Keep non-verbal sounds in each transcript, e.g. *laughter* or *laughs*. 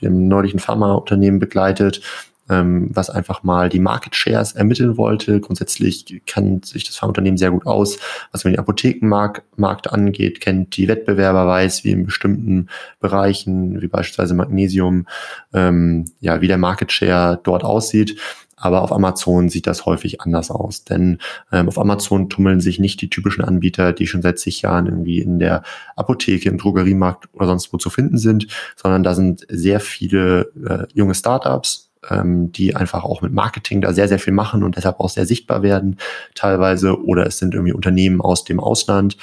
Wir haben Pharmaunternehmen begleitet, ähm, was einfach mal die Market Shares ermitteln wollte. Grundsätzlich kann sich das Pharmaunternehmen sehr gut aus, was den Apothekenmarkt Markt angeht, kennt die Wettbewerber, weiß, wie in bestimmten Bereichen, wie beispielsweise Magnesium, ähm, ja, wie der Market Share dort aussieht. Aber auf Amazon sieht das häufig anders aus, denn ähm, auf Amazon tummeln sich nicht die typischen Anbieter, die schon seit zig Jahren irgendwie in der Apotheke, im Drogeriemarkt oder sonst wo zu finden sind, sondern da sind sehr viele äh, junge Startups, ähm, die einfach auch mit Marketing da sehr, sehr viel machen und deshalb auch sehr sichtbar werden teilweise. Oder es sind irgendwie Unternehmen aus dem Ausland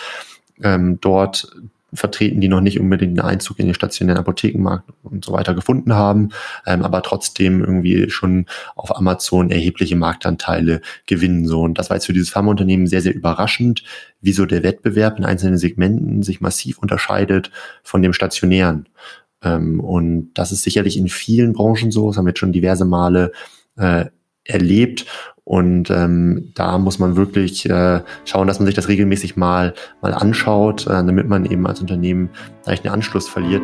ähm, dort vertreten, die noch nicht unbedingt einen Einzug in den stationären Apothekenmarkt und so weiter gefunden haben, ähm, aber trotzdem irgendwie schon auf Amazon erhebliche Marktanteile gewinnen. So. Und das war jetzt für dieses Pharmaunternehmen sehr, sehr überraschend, wieso der Wettbewerb in einzelnen Segmenten sich massiv unterscheidet von dem stationären. Ähm, und das ist sicherlich in vielen Branchen so, das haben wir jetzt schon diverse Male äh, erlebt. Und ähm, da muss man wirklich äh, schauen, dass man sich das regelmäßig mal, mal anschaut, äh, damit man eben als Unternehmen leicht den Anschluss verliert.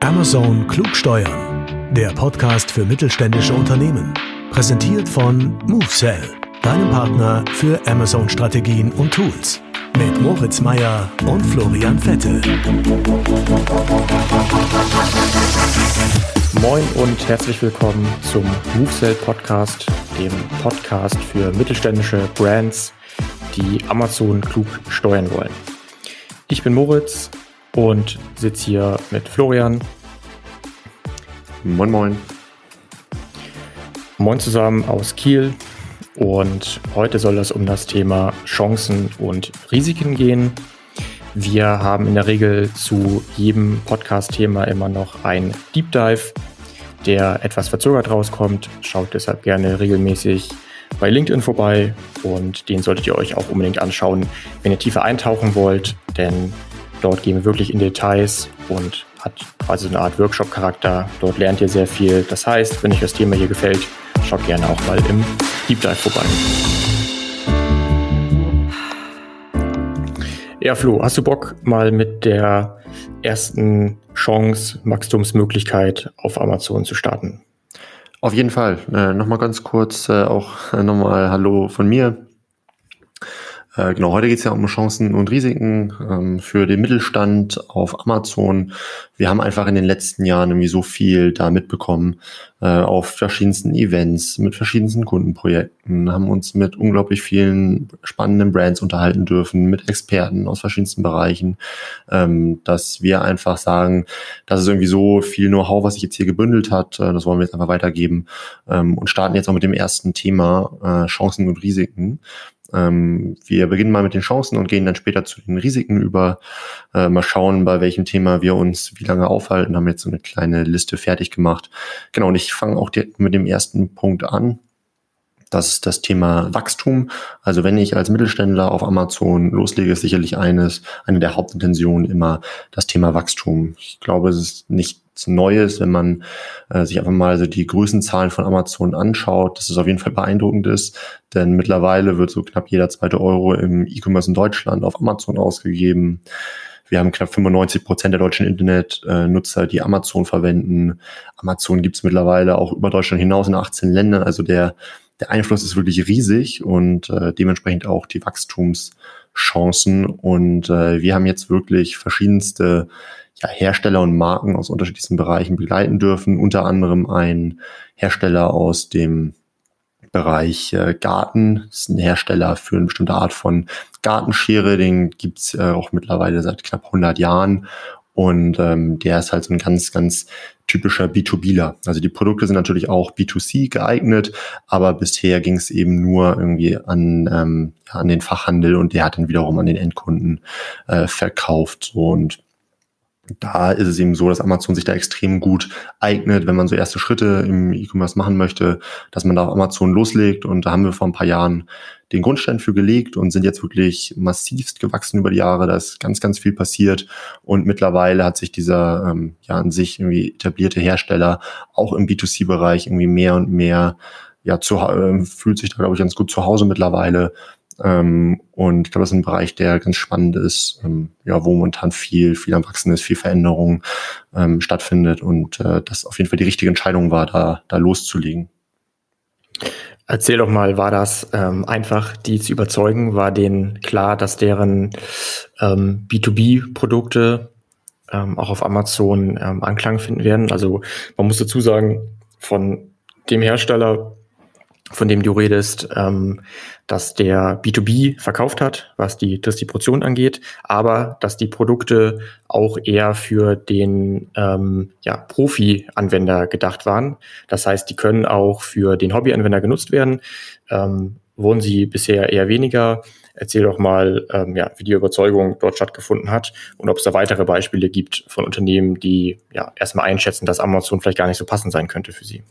Amazon Klugsteuern, der Podcast für mittelständische Unternehmen. Präsentiert von MoveSell deinem Partner für Amazon-Strategien und Tools. Mit Moritz Meyer und Florian Vettel. Moin und herzlich willkommen zum MoveSell Podcast, dem Podcast für mittelständische Brands, die Amazon klug steuern wollen. Ich bin Moritz und sitze hier mit Florian. Moin, moin. Moin zusammen aus Kiel. Und heute soll es um das Thema Chancen und Risiken gehen. Wir haben in der Regel zu jedem Podcast-Thema immer noch ein Deep Dive, der etwas verzögert rauskommt. Schaut deshalb gerne regelmäßig bei LinkedIn vorbei und den solltet ihr euch auch unbedingt anschauen, wenn ihr tiefer eintauchen wollt, denn dort gehen wir wirklich in Details und hat quasi eine Art Workshop-Charakter. Dort lernt ihr sehr viel. Das heißt, wenn euch das Thema hier gefällt, schaut gerne auch mal im Deep Dive vorbei. Ja, Flo, hast du Bock, mal mit der ersten Chance, Wachstumsmöglichkeit auf Amazon zu starten? Auf jeden Fall. Äh, nochmal ganz kurz äh, auch äh, nochmal Hallo von mir. Äh, genau, heute geht es ja um Chancen und Risiken ähm, für den Mittelstand auf Amazon. Wir haben einfach in den letzten Jahren irgendwie so viel da mitbekommen äh, auf verschiedensten Events, mit verschiedensten Kundenprojekten, haben uns mit unglaublich vielen spannenden Brands unterhalten dürfen, mit Experten aus verschiedensten Bereichen, ähm, dass wir einfach sagen, das ist irgendwie so viel Know-how, was sich jetzt hier gebündelt hat, äh, das wollen wir jetzt einfach weitergeben ähm, und starten jetzt auch mit dem ersten Thema äh, Chancen und Risiken. Ähm, wir beginnen mal mit den Chancen und gehen dann später zu den Risiken über. Äh, mal schauen, bei welchem Thema wir uns wie lange aufhalten. Haben jetzt so eine kleine Liste fertig gemacht. Genau, und ich fange auch direkt mit dem ersten Punkt an. Das ist das Thema Wachstum. Also wenn ich als Mittelständler auf Amazon loslege, ist sicherlich eines, eine der Hauptintentionen immer das Thema Wachstum. Ich glaube, es ist nichts Neues, wenn man äh, sich einfach mal so die Größenzahlen von Amazon anschaut, dass es auf jeden Fall beeindruckend ist, denn mittlerweile wird so knapp jeder zweite Euro im E-Commerce in Deutschland auf Amazon ausgegeben. Wir haben knapp 95 Prozent der deutschen Internetnutzer, die Amazon verwenden. Amazon gibt es mittlerweile auch über Deutschland hinaus in 18 Ländern. Also der der Einfluss ist wirklich riesig und äh, dementsprechend auch die Wachstumschancen. Und äh, wir haben jetzt wirklich verschiedenste ja, Hersteller und Marken aus unterschiedlichsten Bereichen begleiten dürfen, unter anderem ein Hersteller aus dem Bereich äh, Garten. Das ist ein Hersteller für eine bestimmte Art von Gartenschere. Den gibt's äh, auch mittlerweile seit knapp 100 Jahren. Und ähm, der ist halt so ein ganz, ganz typischer B2Bler. Also die Produkte sind natürlich auch B2C geeignet, aber bisher ging es eben nur irgendwie an, ähm, an den Fachhandel und der hat dann wiederum an den Endkunden äh, verkauft. So, und da ist es eben so, dass Amazon sich da extrem gut eignet, wenn man so erste Schritte im E-Commerce machen möchte, dass man da auf Amazon loslegt. Und da haben wir vor ein paar Jahren den Grundstein für gelegt und sind jetzt wirklich massivst gewachsen über die Jahre. Da ist ganz, ganz viel passiert. Und mittlerweile hat sich dieser ähm, ja an sich irgendwie etablierte Hersteller auch im B2C-Bereich irgendwie mehr und mehr ja zu, äh, fühlt sich da, glaube ich, ganz gut zu Hause mittlerweile Ähm, und ich glaube, das ist ein Bereich, der ganz spannend ist, ähm, ja, wo momentan viel, viel am Wachsen ist, viel Veränderung ähm, stattfindet und äh, das auf jeden Fall die richtige Entscheidung war, da, da loszulegen. Erzähl doch mal, war das ähm, einfach, die zu überzeugen? War denen klar, dass deren ähm, B2B-Produkte ähm, auch auf Amazon ähm, Anklang finden werden? Also man muss dazu sagen, von dem Hersteller von dem du redest, ähm, dass der B2B verkauft hat, was die Distribution angeht, aber dass die Produkte auch eher für den ähm, ja, Profi-Anwender gedacht waren. Das heißt, die können auch für den Hobby-Anwender genutzt werden. Ähm, wurden sie bisher eher weniger? Erzähl doch mal, ähm, ja, wie die Überzeugung dort stattgefunden hat und ob es da weitere Beispiele gibt von Unternehmen, die ja erstmal einschätzen, dass Amazon vielleicht gar nicht so passend sein könnte für sie.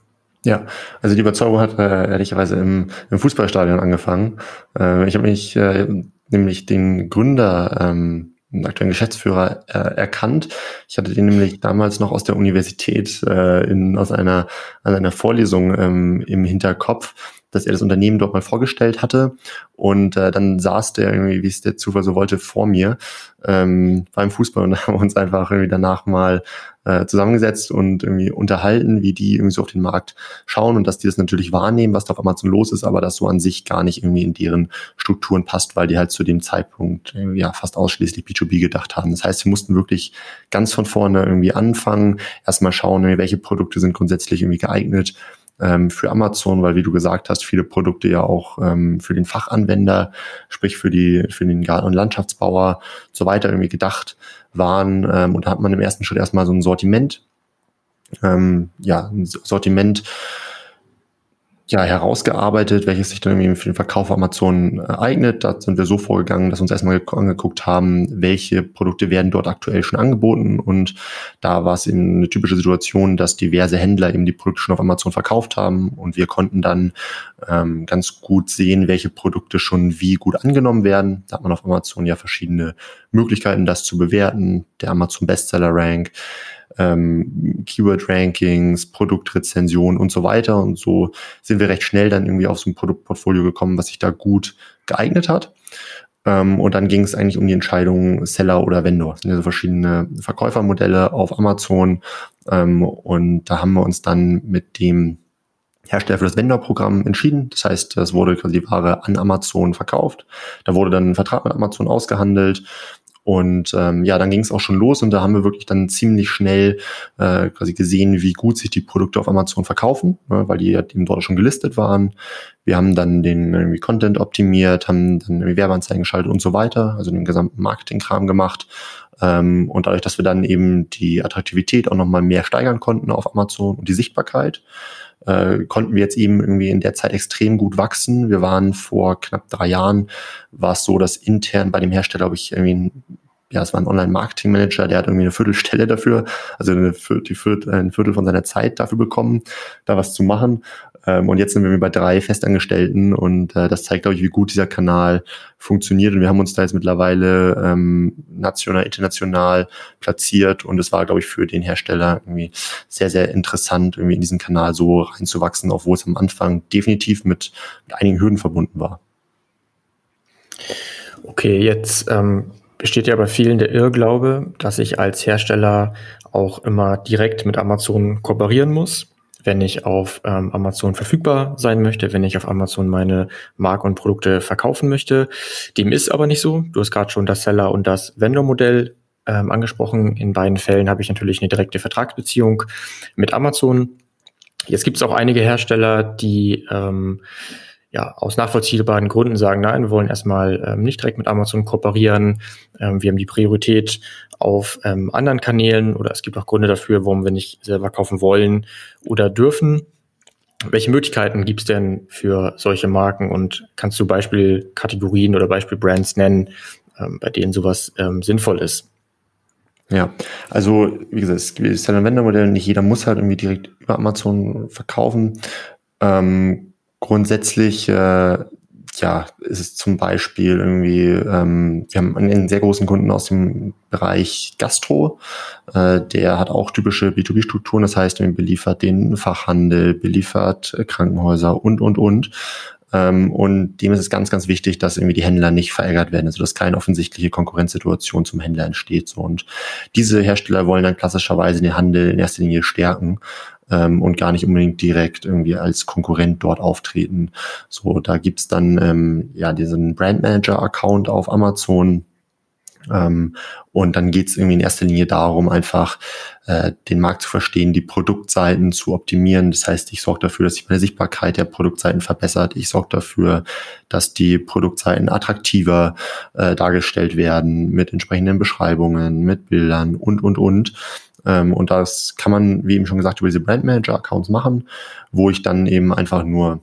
Ja, also die Überzeugung hat äh, ehrlicherweise im, im Fußballstadion angefangen. Äh, ich habe mich äh, nämlich den Gründer, ähm, den aktuellen Geschäftsführer äh, erkannt. Ich hatte den nämlich damals noch aus der Universität äh, in, aus einer, aus einer Vorlesung ähm, im Hinterkopf dass er das Unternehmen dort mal vorgestellt hatte. Und äh, dann saß der irgendwie, wie es der Zufall so wollte, vor mir ähm, beim Fußball und *laughs* haben uns einfach irgendwie danach mal äh, zusammengesetzt und irgendwie unterhalten, wie die irgendwie so auf den Markt schauen und dass die das natürlich wahrnehmen, was da auf Amazon los ist, aber das so an sich gar nicht irgendwie in deren Strukturen passt, weil die halt zu dem Zeitpunkt ja fast ausschließlich B2B gedacht haben. Das heißt, wir mussten wirklich ganz von vorne irgendwie anfangen, erstmal schauen, welche Produkte sind grundsätzlich irgendwie geeignet ähm, für Amazon, weil wie du gesagt hast, viele Produkte ja auch ähm, für den Fachanwender, sprich für die für den Garten- und Landschaftsbauer so weiter irgendwie gedacht waren. Ähm, und da hat man im ersten Schritt erstmal so ein Sortiment, ähm, ja, ein Sortiment ja, herausgearbeitet, welches sich dann irgendwie für den Verkauf auf Amazon äh, eignet. Da sind wir so vorgegangen, dass wir uns erstmal angeguckt haben, welche Produkte werden dort aktuell schon angeboten. Und da war es eben eine typische Situation, dass diverse Händler eben die Produkte schon auf Amazon verkauft haben. Und wir konnten dann ähm, ganz gut sehen, welche Produkte schon wie gut angenommen werden. Da hat man auf Amazon ja verschiedene Möglichkeiten, das zu bewerten. Der Amazon Bestseller Rank ähm, Keyword-Rankings, Produktrezensionen und so weiter. Und so sind wir recht schnell dann irgendwie auf so ein Produktportfolio gekommen, was sich da gut geeignet hat. Ähm, und dann ging es eigentlich um die Entscheidung Seller oder Vendor. Das sind ja so verschiedene Verkäufermodelle auf Amazon. Ähm, und da haben wir uns dann mit dem Hersteller für das Vendor-Programm entschieden. Das heißt, es wurde quasi die Ware an Amazon verkauft. Da wurde dann ein Vertrag mit Amazon ausgehandelt. Und ähm, ja, dann ging es auch schon los und da haben wir wirklich dann ziemlich schnell äh, quasi gesehen, wie gut sich die Produkte auf Amazon verkaufen, ne, weil die ja eben dort schon gelistet waren. Wir haben dann den irgendwie Content optimiert, haben dann irgendwie Werbeanzeigen geschaltet und so weiter, also den gesamten Marketingkram gemacht. Ähm, und dadurch, dass wir dann eben die Attraktivität auch nochmal mehr steigern konnten auf Amazon und die Sichtbarkeit, äh, konnten wir jetzt eben irgendwie in der Zeit extrem gut wachsen. Wir waren vor knapp drei Jahren, war es so, dass intern bei dem Hersteller, glaube ich, irgendwie ja, es war ein Online-Marketing-Manager, der hat irgendwie eine Viertelstelle dafür, also eine, die Viertel, ein Viertel von seiner Zeit dafür bekommen, da was zu machen. Ähm, und jetzt sind wir bei drei Festangestellten und äh, das zeigt, glaube ich, wie gut dieser Kanal funktioniert. Und wir haben uns da jetzt mittlerweile ähm, national, international platziert und es war, glaube ich, für den Hersteller irgendwie sehr, sehr interessant, irgendwie in diesen Kanal so reinzuwachsen, obwohl es am Anfang definitiv mit, mit einigen Hürden verbunden war. Okay, jetzt ähm, besteht ja bei vielen der Irrglaube, dass ich als Hersteller auch immer direkt mit Amazon kooperieren muss wenn ich auf ähm, Amazon verfügbar sein möchte, wenn ich auf Amazon meine Marken und Produkte verkaufen möchte. Dem ist aber nicht so. Du hast gerade schon das Seller- und das Vendor-Modell ähm, angesprochen. In beiden Fällen habe ich natürlich eine direkte Vertragsbeziehung mit Amazon. Jetzt gibt es auch einige Hersteller, die ähm, ja, aus nachvollziehbaren Gründen sagen, nein, wir wollen erstmal ähm, nicht direkt mit Amazon kooperieren. Ähm, wir haben die Priorität auf ähm, anderen Kanälen oder es gibt auch Gründe dafür, warum wir nicht selber kaufen wollen oder dürfen. Welche Möglichkeiten gibt es denn für solche Marken und kannst du Beispielkategorien oder Beispielbrands nennen, ähm, bei denen sowas ähm, sinnvoll ist? Ja, also wie gesagt, es gibt Seller-Vendor-Modell, nicht jeder muss halt irgendwie direkt über Amazon verkaufen. Ähm, grundsätzlich äh, ja, ist es zum Beispiel irgendwie, ähm, wir haben einen sehr großen Kunden aus dem Bereich Gastro, äh, der hat auch typische B2B-Strukturen, das heißt, er beliefert den Fachhandel, beliefert Krankenhäuser und, und, und. Ähm, und dem ist es ganz, ganz wichtig, dass irgendwie die Händler nicht verärgert werden, also dass keine offensichtliche Konkurrenzsituation zum Händler entsteht. So. Und diese Hersteller wollen dann klassischerweise den Handel in erster Linie stärken ähm, und gar nicht unbedingt direkt irgendwie als Konkurrent dort auftreten. So, da gibt's dann ähm, ja diesen Brand Manager-Account auf Amazon. Ähm, und dann geht's irgendwie in erster Linie darum, einfach äh, den Markt zu verstehen, die Produktseiten zu optimieren. Das heißt, ich sorge dafür, dass sich meine Sichtbarkeit der Produktseiten verbessert. Ich sorge dafür, dass die Produktseiten attraktiver äh, dargestellt werden mit entsprechenden Beschreibungen, mit Bildern und, und, und. Ähm, und das kann man, wie eben schon gesagt, über diese Brand Manager Accounts machen, wo ich dann eben einfach nur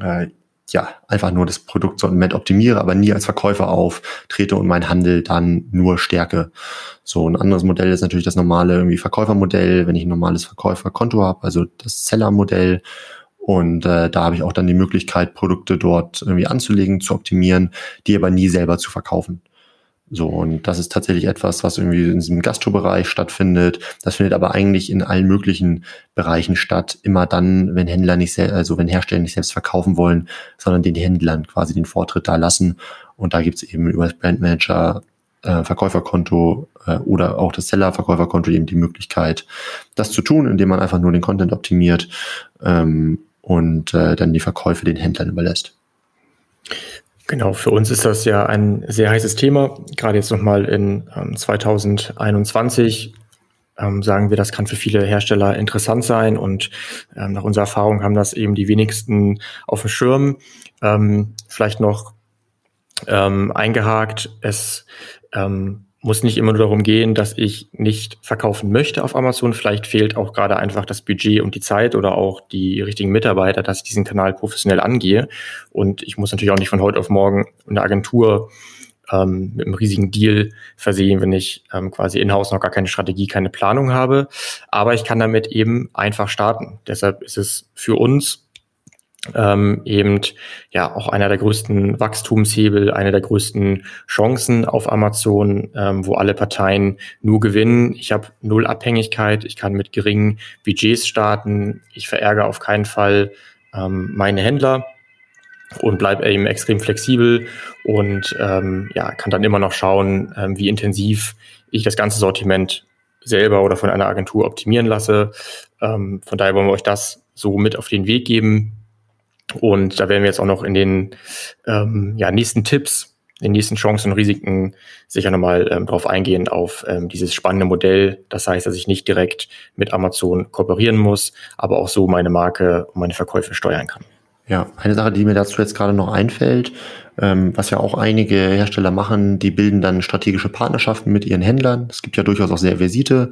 äh, ja, einfach nur das Produktsortiment optimiere, aber nie als Verkäufer auftrete und mein Handel dann nur stärke. So, ein anderes Modell ist natürlich das normale irgendwie Verkäufermodell, wenn ich ein normales Verkäuferkonto habe, also das Seller-Modell. Und äh, da habe ich auch dann die Möglichkeit, Produkte dort irgendwie anzulegen, zu optimieren, die aber nie selber zu verkaufen. So, und das ist tatsächlich etwas, was irgendwie in diesem Gastrobereich stattfindet. Das findet aber eigentlich in allen möglichen Bereichen statt. Immer dann, wenn Händler nicht, also wenn Hersteller nicht selbst verkaufen wollen, sondern den Händlern quasi den Vortritt da lassen. Und da gibt's eben über das Brandmanager äh, Verkäuferkonto äh, oder auch das Seller-Verkäuferkonto eben die Möglichkeit, das zu tun, indem man einfach nur den Content optimiert ähm, und äh, dann die Verkäufe den Händlern überlässt. Genau, für uns ist das ja ein sehr heißes Thema. Gerade jetzt nochmal in ähm, 2021 ähm, sagen wir, das kann für viele Hersteller interessant sein und ähm, nach unserer Erfahrung haben das eben die wenigsten auf dem Schirm. Ähm, vielleicht noch ähm, eingehakt, es ähm, muss nicht immer nur darum gehen, dass ich nicht verkaufen möchte auf Amazon. Vielleicht fehlt auch gerade einfach das Budget und die Zeit oder auch die richtigen Mitarbeiter, dass ich diesen Kanal professionell angehe. Und ich muss natürlich auch nicht von heute auf morgen eine Agentur ähm, mit einem riesigen Deal versehen, wenn ich ähm, quasi in-house noch gar keine Strategie, keine Planung habe. Aber ich kann damit eben einfach starten. Deshalb ist es für uns ähm, eben ja auch einer der größten Wachstumshebel, eine der größten Chancen auf Amazon, ähm, wo alle Parteien nur gewinnen. Ich habe null Abhängigkeit, ich kann mit geringen Budgets starten, ich verärgere auf keinen Fall ähm, meine Händler und bleibe eben extrem flexibel und ähm, ja, kann dann immer noch schauen, ähm, wie intensiv ich das ganze Sortiment selber oder von einer Agentur optimieren lasse. Ähm, von daher wollen wir euch das so mit auf den Weg geben, und da werden wir jetzt auch noch in den ähm, ja, nächsten Tipps, den nächsten Chancen und Risiken sicher nochmal ähm, drauf eingehen, auf ähm, dieses spannende Modell. Das heißt, dass ich nicht direkt mit Amazon kooperieren muss, aber auch so meine Marke und meine Verkäufe steuern kann. Ja, eine Sache, die mir dazu jetzt gerade noch einfällt, ähm, was ja auch einige Hersteller machen, die bilden dann strategische Partnerschaften mit ihren Händlern. Es gibt ja durchaus auch sehr versierte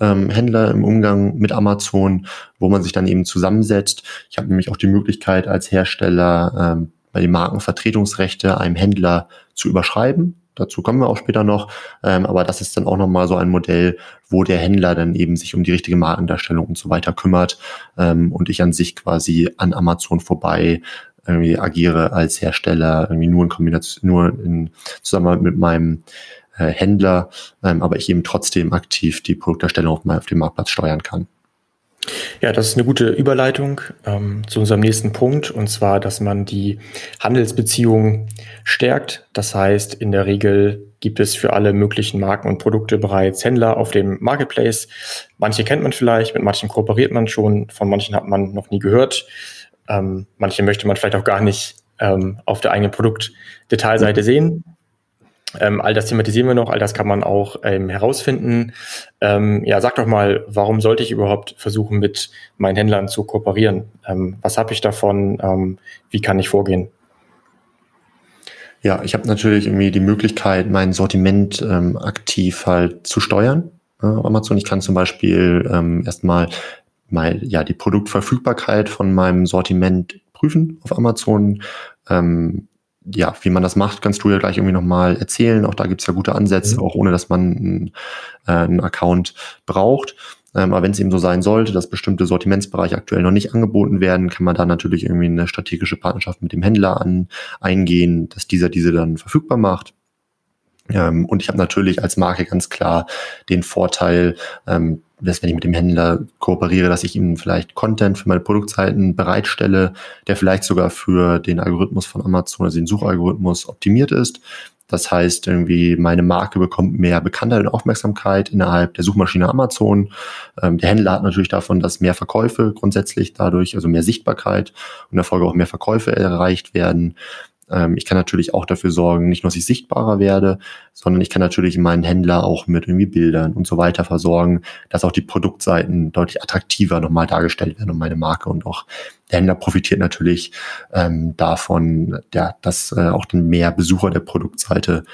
ähm, Händler im Umgang mit Amazon, wo man sich dann eben zusammensetzt. Ich habe nämlich auch die Möglichkeit als Hersteller ähm, bei den Markenvertretungsrechte einem Händler zu überschreiben. Dazu kommen wir auch später noch. Ähm, aber das ist dann auch nochmal so ein Modell, wo der Händler dann eben sich um die richtige Markendarstellung und so weiter kümmert ähm, und ich an sich quasi an Amazon vorbei irgendwie agiere als Hersteller, irgendwie nur in Kombination, nur in Zusammenarbeit mit meinem äh, Händler, ähm, aber ich eben trotzdem aktiv die Produkterstellung auf, auf dem Marktplatz steuern kann. Ja, das ist eine gute Überleitung ähm, zu unserem nächsten Punkt, und zwar, dass man die Handelsbeziehungen stärkt. Das heißt, in der Regel gibt es für alle möglichen Marken und Produkte bereits Händler auf dem Marketplace. Manche kennt man vielleicht, mit manchen kooperiert man schon, von manchen hat man noch nie gehört. Ähm, manche möchte man vielleicht auch gar nicht ähm, auf der eigenen Produktdetailseite sehen. Ähm, all das thematisieren wir noch, all das kann man auch ähm, herausfinden. Ähm, ja, sag doch mal, warum sollte ich überhaupt versuchen, mit meinen Händlern zu kooperieren? Ähm, was habe ich davon? Ähm, wie kann ich vorgehen? Ja, ich habe natürlich irgendwie die Möglichkeit, mein Sortiment ähm, aktiv halt zu steuern. Äh, Amazon. Ich kann zum Beispiel erstmal mal ja die Produktverfügbarkeit von meinem Sortiment prüfen auf Amazon. Ähm, ja, wie man das macht, kannst du ja gleich irgendwie nochmal erzählen. Auch da gibt's ja gute Ansätze, mhm. auch ohne dass man einen, äh, einen Account braucht. Ähm, aber wenn es eben so sein sollte, dass bestimmte Sortimentsbereiche aktuell noch nicht angeboten werden, kann man da natürlich irgendwie eine strategische Partnerschaft mit dem Händler an, eingehen, dass dieser diese dann verfügbar macht. Ähm, und ich habe natürlich als Marke ganz klar den Vorteil, ähm, dass wenn ich mit dem Händler kooperiere, dass ich ihm vielleicht Content für meine Produktseiten bereitstelle, der vielleicht sogar für den Algorithmus von Amazon, also den Suchalgorithmus optimiert ist. Das heißt, irgendwie meine Marke bekommt mehr Bekanntheit und Aufmerksamkeit innerhalb der Suchmaschine Amazon. Ähm, der Händler hat natürlich davon, dass mehr Verkäufe grundsätzlich dadurch, also mehr Sichtbarkeit und in der Folge auch mehr Verkäufe erreicht werden. Ähm, ich kann natürlich auch dafür sorgen, nicht nur, dass ich sichtbarer werde, sondern ich kann natürlich meinen Händler auch mit irgendwie Bildern und so weiter versorgen, dass auch die Produktseiten deutlich attraktiver nochmal dargestellt werden und meine Marke und auch der Händler profitiert natürlich ähm, davon, ja, dass äh, auch dann mehr Besucher der Produktseite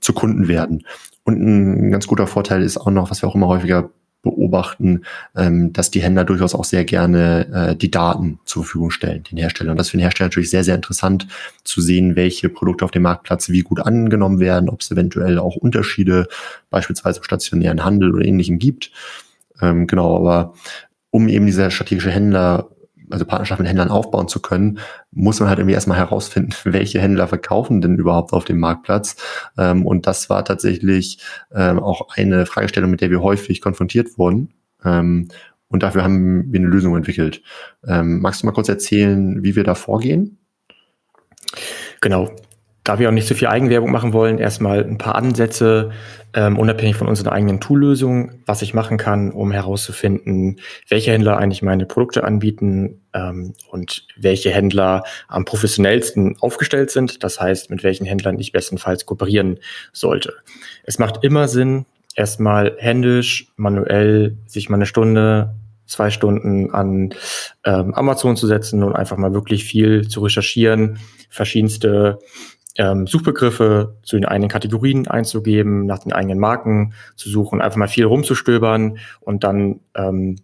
zu Kunden werden. Und ein ganz guter Vorteil ist auch noch, was wir auch immer häufiger beobachten, ähm, dass die Händler durchaus auch sehr gerne äh, die Daten zur Verfügung stellen, den Herstellern. Und das für den Hersteller natürlich sehr, sehr interessant zu sehen, welche Produkte auf dem Marktplatz wie gut angenommen werden, ob es eventuell auch Unterschiede beispielsweise im stationären Handel oder ähnlichem gibt. Ähm, genau, aber um eben dieser strategische Händler also Partnerschaft mit Händlern aufbauen zu können, muss man halt irgendwie erstmal herausfinden, *laughs* welche Händler verkaufen denn überhaupt auf dem Marktplatz. Ähm, und das war tatsächlich ähm, auch eine Fragestellung, mit der wir häufig konfrontiert wurden. Ähm, und dafür haben wir eine Lösung entwickelt. Ähm, magst du mal kurz erzählen, wie wir da vorgehen? Genau. Da wir auch nicht so viel Eigenwerbung machen wollen, erstmal ein paar Ansätze, ähm, unabhängig von unseren eigenen Toollösungen, was ich machen kann, um herauszufinden, welche Händler eigentlich meine Produkte anbieten ähm, und welche Händler am professionellsten aufgestellt sind. Das heißt, mit welchen Händlern ich bestenfalls kooperieren sollte. Es macht immer Sinn, erstmal händisch, manuell sich mal eine Stunde zwei Stunden an ähm, Amazon zu setzen und einfach mal wirklich viel zu recherchieren, verschiedenste ähm, Suchbegriffe zu den eigenen Kategorien einzugeben, nach den eigenen Marken zu suchen, einfach mal viel rumzustöbern und dann ähm,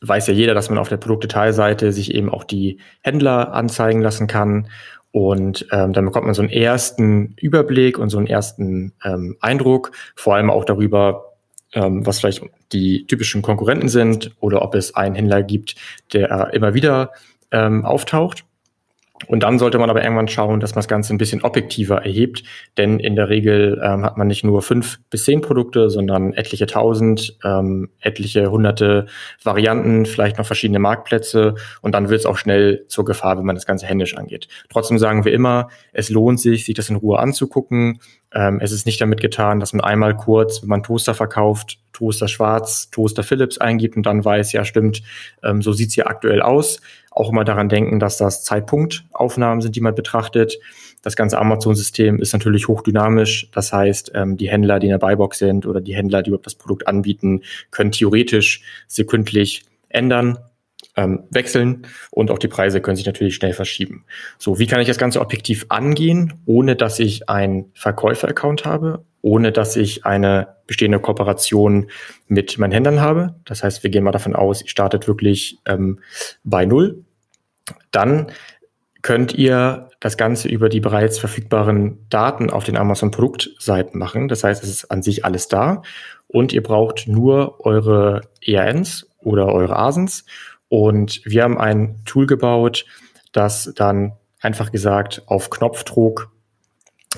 weiß ja jeder, dass man auf der Produktdetailseite sich eben auch die Händler anzeigen lassen kann. Und ähm, dann bekommt man so einen ersten Überblick und so einen ersten ähm, Eindruck, vor allem auch darüber, ähm, was vielleicht die typischen Konkurrenten sind oder ob es einen Händler gibt, der immer wieder ähm, auftaucht. Und dann sollte man aber irgendwann schauen, dass man das Ganze ein bisschen objektiver erhebt, denn in der Regel ähm, hat man nicht nur fünf bis zehn Produkte, sondern etliche tausend, ähm, etliche hunderte Varianten, vielleicht noch verschiedene Marktplätze und dann wird es auch schnell zur Gefahr, wenn man das Ganze händisch angeht. Trotzdem sagen wir immer, es lohnt sich, sich das in Ruhe anzugucken. Ähm, es ist nicht damit getan, dass man einmal kurz, wenn man Toaster verkauft, Toaster Schwarz, Toaster Philips eingibt und dann weiß, ja stimmt, ähm, so sieht's hier aktuell aus auch immer daran denken, dass das Zeitpunktaufnahmen sind, die man betrachtet. Das ganze Amazon-System ist natürlich hochdynamisch. Das heißt, ähm, die Händler, die in der Buybox sind oder die Händler, die überhaupt das Produkt anbieten, können theoretisch sekündlich ändern, ähm, wechseln und auch die Preise können sich natürlich schnell verschieben. So, wie kann ich das Ganze objektiv angehen, ohne dass ich einen Verkäufer-Account habe, ohne dass ich eine bestehende Kooperation mit meinen Händlern habe? Das heißt, wir gehen mal davon aus, ihr startet wirklich ähm, bei Null dann könnt ihr das Ganze über die bereits verfügbaren Daten auf den Amazon Produktseiten machen. Das heißt, es ist an sich alles da. Und ihr braucht nur eure ERNs oder eure ASINs und wir haben ein Tool gebaut, das dann einfach gesagt auf Knopfdruck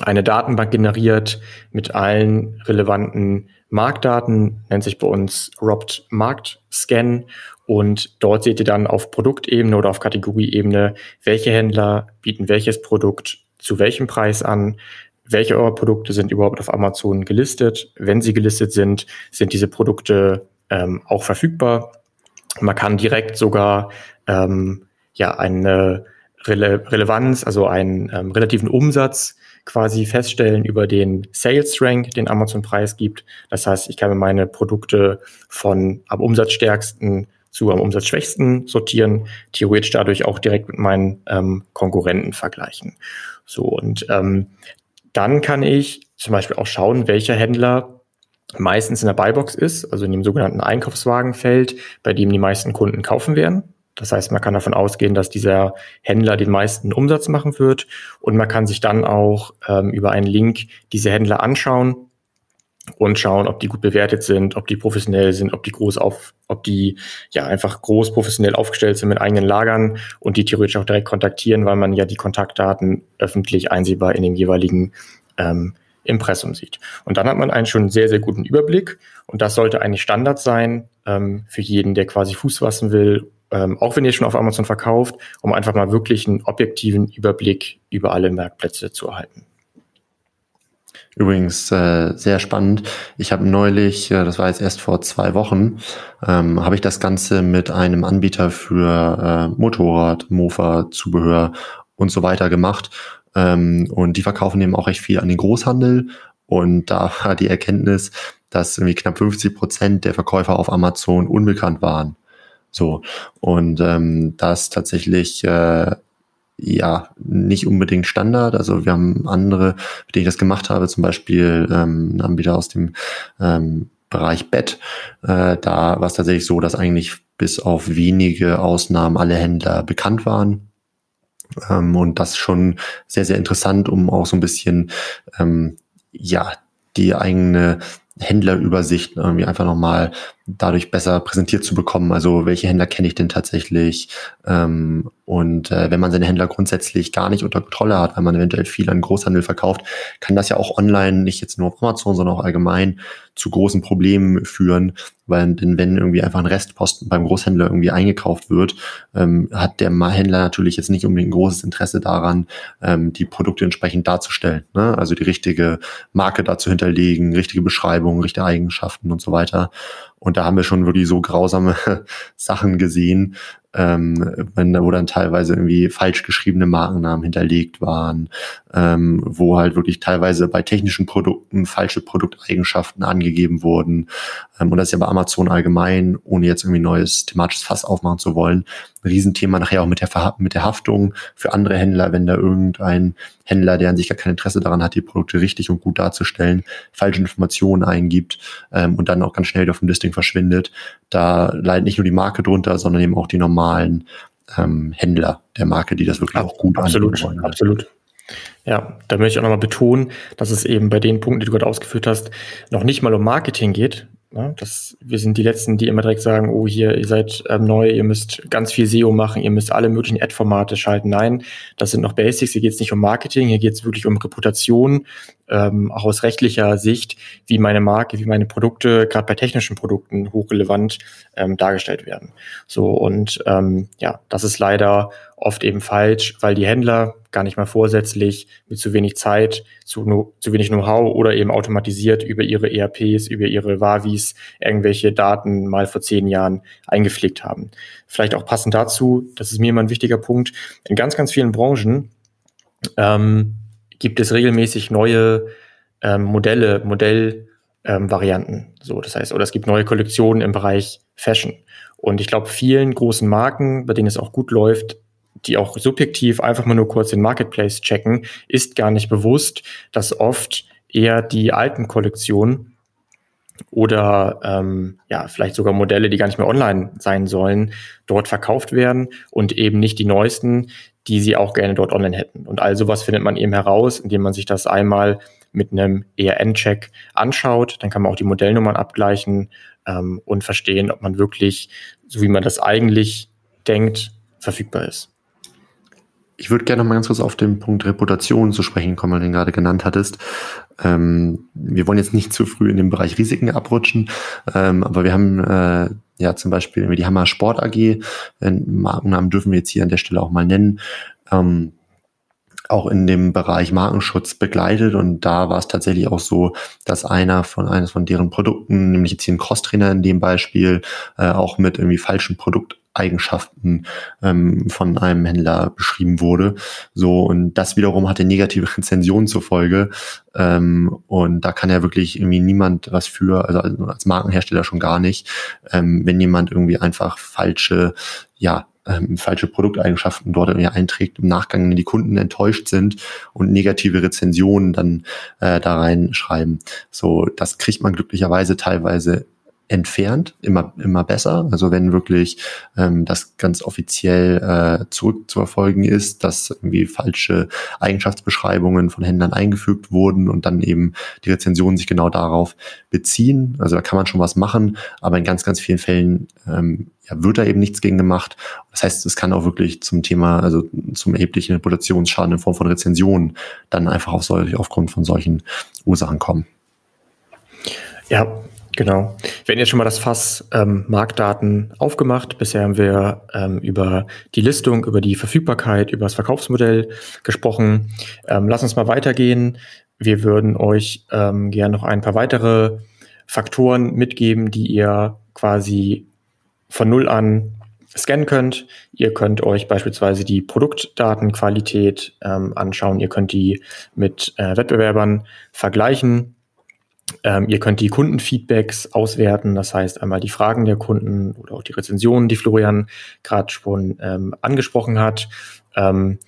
eine Datenbank generiert mit allen relevanten Marktdaten, nennt sich bei uns Robbed Markt Scan und dort seht ihr dann auf Produktebene oder auf Kategorieebene, welche Händler bieten welches Produkt zu welchem Preis an, welche eurer Produkte sind überhaupt auf Amazon gelistet. Wenn sie gelistet sind, sind diese Produkte ähm, auch verfügbar. Man kann direkt sogar ähm, ja eine Rele Relevanz, also einen ähm, relativen Umsatz quasi feststellen über den Sales Rank, den Amazon Preis gibt. Das heißt, ich kann mir meine Produkte von am umsatzstärksten zu am umsatzschwächsten sortieren, theoretisch dadurch auch direkt mit meinen ähm, Konkurrenten vergleichen. So, und ähm, dann kann ich zum Beispiel auch schauen, welcher Händler meistens in der Buybox ist, also in dem sogenannten Einkaufswagenfeld, bei dem die meisten Kunden kaufen werden. Das heißt, man kann davon ausgehen, dass dieser Händler den meisten Umsatz machen wird und man kann sich dann auch ähm, über einen Link diese Händler anschauen und schauen, ob die gut bewertet sind, ob die professionell sind, ob die groß auf, ob die ja einfach groß professionell aufgestellt sind mit eigenen Lagern und die theoretisch auch direkt kontaktieren, weil man ja die Kontaktdaten öffentlich einsehbar in dem jeweiligen ähm, Impressum sieht. Und dann hat man einen schon sehr, sehr guten Überblick. Und das sollte eigentlich Standard sein ähm, für jeden, der quasi Fuß fassen will, ähm, auch wenn ihr schon auf Amazon verkauft, um einfach mal wirklich einen objektiven Überblick über alle Marktplätze zu erhalten. Übrigens äh, sehr spannend. Ich habe neulich, äh, das war jetzt erst vor zwei Wochen, ähm, habe ich das Ganze mit einem Anbieter für äh, Motorrad, Mofa, Zubehör und so weiter gemacht. Ähm, und die verkaufen eben auch recht viel an den Großhandel. Und da war die Erkenntnis, dass irgendwie knapp 50 Prozent der Verkäufer auf Amazon unbekannt waren. So. Und ähm, das tatsächlich äh, ja nicht unbedingt Standard. Also wir haben andere, mit denen ich das gemacht habe, zum Beispiel ähm, ein Anbieter aus dem ähm, Bereich Bett. Äh, da war es tatsächlich so, dass eigentlich bis auf wenige Ausnahmen alle Händler bekannt waren. Ähm, und das schon sehr, sehr interessant, um auch so ein bisschen ähm, ja die eigene Händlerübersicht irgendwie einfach nochmal dadurch besser präsentiert zu bekommen. Also welche Händler kenne ich denn tatsächlich? Ähm, und äh, wenn man seine Händler grundsätzlich gar nicht unter Kontrolle hat, weil man eventuell viel an Großhandel verkauft, kann das ja auch online, nicht jetzt nur auf Amazon, sondern auch allgemein zu großen Problemen führen. Weil denn wenn irgendwie einfach ein Restposten beim Großhändler irgendwie eingekauft wird, ähm, hat der Händler natürlich jetzt nicht unbedingt ein großes Interesse daran, ähm, die Produkte entsprechend darzustellen. Ne? Also die richtige Marke dazu hinterlegen, richtige Beschreibung, richtige Eigenschaften und so weiter. Und da haben wir schon wirklich so grausame *laughs* Sachen gesehen, ähm, wenn, wo dann teilweise irgendwie falsch geschriebene Markennamen hinterlegt waren, ähm, wo halt wirklich teilweise bei technischen Produkten falsche Produkteigenschaften angegeben wurden. Ähm, und das ist ja bei Amazon allgemein, ohne jetzt irgendwie neues thematisches Fass aufmachen zu wollen, ein Riesenthema nachher auch mit der, mit der Haftung für andere Händler, wenn da irgendein Händler, der an sich gar kein Interesse daran hat, die Produkte richtig und gut darzustellen, falsche Informationen eingibt ähm, und dann auch ganz schnell auf dem Listing verschwindet. Da leidet nicht nur die Marke drunter, sondern eben auch die normalen ähm, Händler der Marke, die das wirklich auch gut absolut, wollen. Absolut. Ja, da möchte ich auch nochmal betonen, dass es eben bei den Punkten, die du gerade ausgeführt hast, noch nicht mal um Marketing geht, Ne? Das, wir sind die Letzten, die immer direkt sagen, oh hier, ihr seid ähm, neu, ihr müsst ganz viel SEO machen, ihr müsst alle möglichen Ad-Formate schalten. Nein, das sind noch Basics, hier geht es nicht um Marketing, hier geht es wirklich um Reputation, ähm, auch aus rechtlicher Sicht, wie meine Marke, wie meine Produkte, gerade bei technischen Produkten, hochrelevant ähm, dargestellt werden. So, und ähm, ja, das ist leider oft eben falsch, weil die Händler gar nicht mal vorsätzlich mit zu wenig Zeit, zu, zu wenig Know-how oder eben automatisiert über ihre ERPs, über ihre Wavis irgendwelche Daten mal vor zehn Jahren eingepflegt haben. Vielleicht auch passend dazu, das ist mir immer ein wichtiger Punkt, in ganz, ganz vielen Branchen ähm, gibt es regelmäßig neue ähm, Modelle, Modellvarianten. Ähm, so, das heißt, oder es gibt neue Kollektionen im Bereich Fashion. Und ich glaube, vielen großen Marken, bei denen es auch gut läuft, die auch subjektiv einfach mal nur kurz den Marketplace checken, ist gar nicht bewusst, dass oft eher die alten Kollektionen oder ähm, ja, vielleicht sogar Modelle, die gar nicht mehr online sein sollen, dort verkauft werden und eben nicht die neuesten, die sie auch gerne dort online hätten. Und all sowas findet man eben heraus, indem man sich das einmal mit einem ERN-Check anschaut. Dann kann man auch die Modellnummern abgleichen ähm, und verstehen, ob man wirklich, so wie man das eigentlich denkt, verfügbar ist. Ich würde gerne noch mal ganz kurz auf den Punkt Reputation zu sprechen kommen, weil du den gerade genannt hattest. Ähm, wir wollen jetzt nicht zu früh in den Bereich Risiken abrutschen, ähm, aber wir haben äh, ja zum Beispiel die Hammer Sport AG, Markennamen dürfen wir jetzt hier an der Stelle auch mal nennen, ähm, auch in dem Bereich Markenschutz begleitet. Und da war es tatsächlich auch so, dass einer von eines von deren Produkten, nämlich jetzt hier ein Crosstrainer in dem Beispiel, äh, auch mit irgendwie falschen Produkt Eigenschaften ähm, von einem Händler beschrieben wurde. So, und das wiederum hatte negative *laughs* Rezensionen zur Folge. Ähm, und da kann ja wirklich irgendwie niemand was für, also als Markenhersteller schon gar nicht, ähm, wenn jemand irgendwie einfach falsche, ja, ähm, falsche Produkteigenschaften dort irgendwie einträgt, im Nachgang die Kunden enttäuscht sind und negative Rezensionen dann äh, da reinschreiben. So, das kriegt man glücklicherweise teilweise entfernt, immer, immer besser. Also wenn wirklich ähm, das ganz offiziell äh, zurückzuerfolgen ist, dass irgendwie falsche Eigenschaftsbeschreibungen von Händlern eingefügt wurden und dann eben die Rezensionen sich genau darauf beziehen. Also da kann man schon was machen, aber in ganz, ganz vielen Fällen ähm, ja, wird da eben nichts gegen gemacht. Das heißt, es kann auch wirklich zum Thema, also zum erheblichen Reputationsschaden in Form von Rezensionen dann einfach auf solch, aufgrund von solchen Ursachen kommen. Ja, Genau. Wir hatten jetzt schon mal das Fass ähm, Marktdaten aufgemacht. Bisher haben wir ähm, über die Listung, über die Verfügbarkeit, über das Verkaufsmodell gesprochen. Ähm, lass uns mal weitergehen. Wir würden euch ähm, gerne noch ein paar weitere Faktoren mitgeben, die ihr quasi von Null an scannen könnt. Ihr könnt euch beispielsweise die Produktdatenqualität ähm, anschauen. Ihr könnt die mit äh, Wettbewerbern vergleichen. Ähm, ihr könnt die Kundenfeedbacks auswerten, das heißt einmal die Fragen der Kunden oder auch die Rezensionen, die Florian gerade schon ähm, angesprochen hat. Ähm,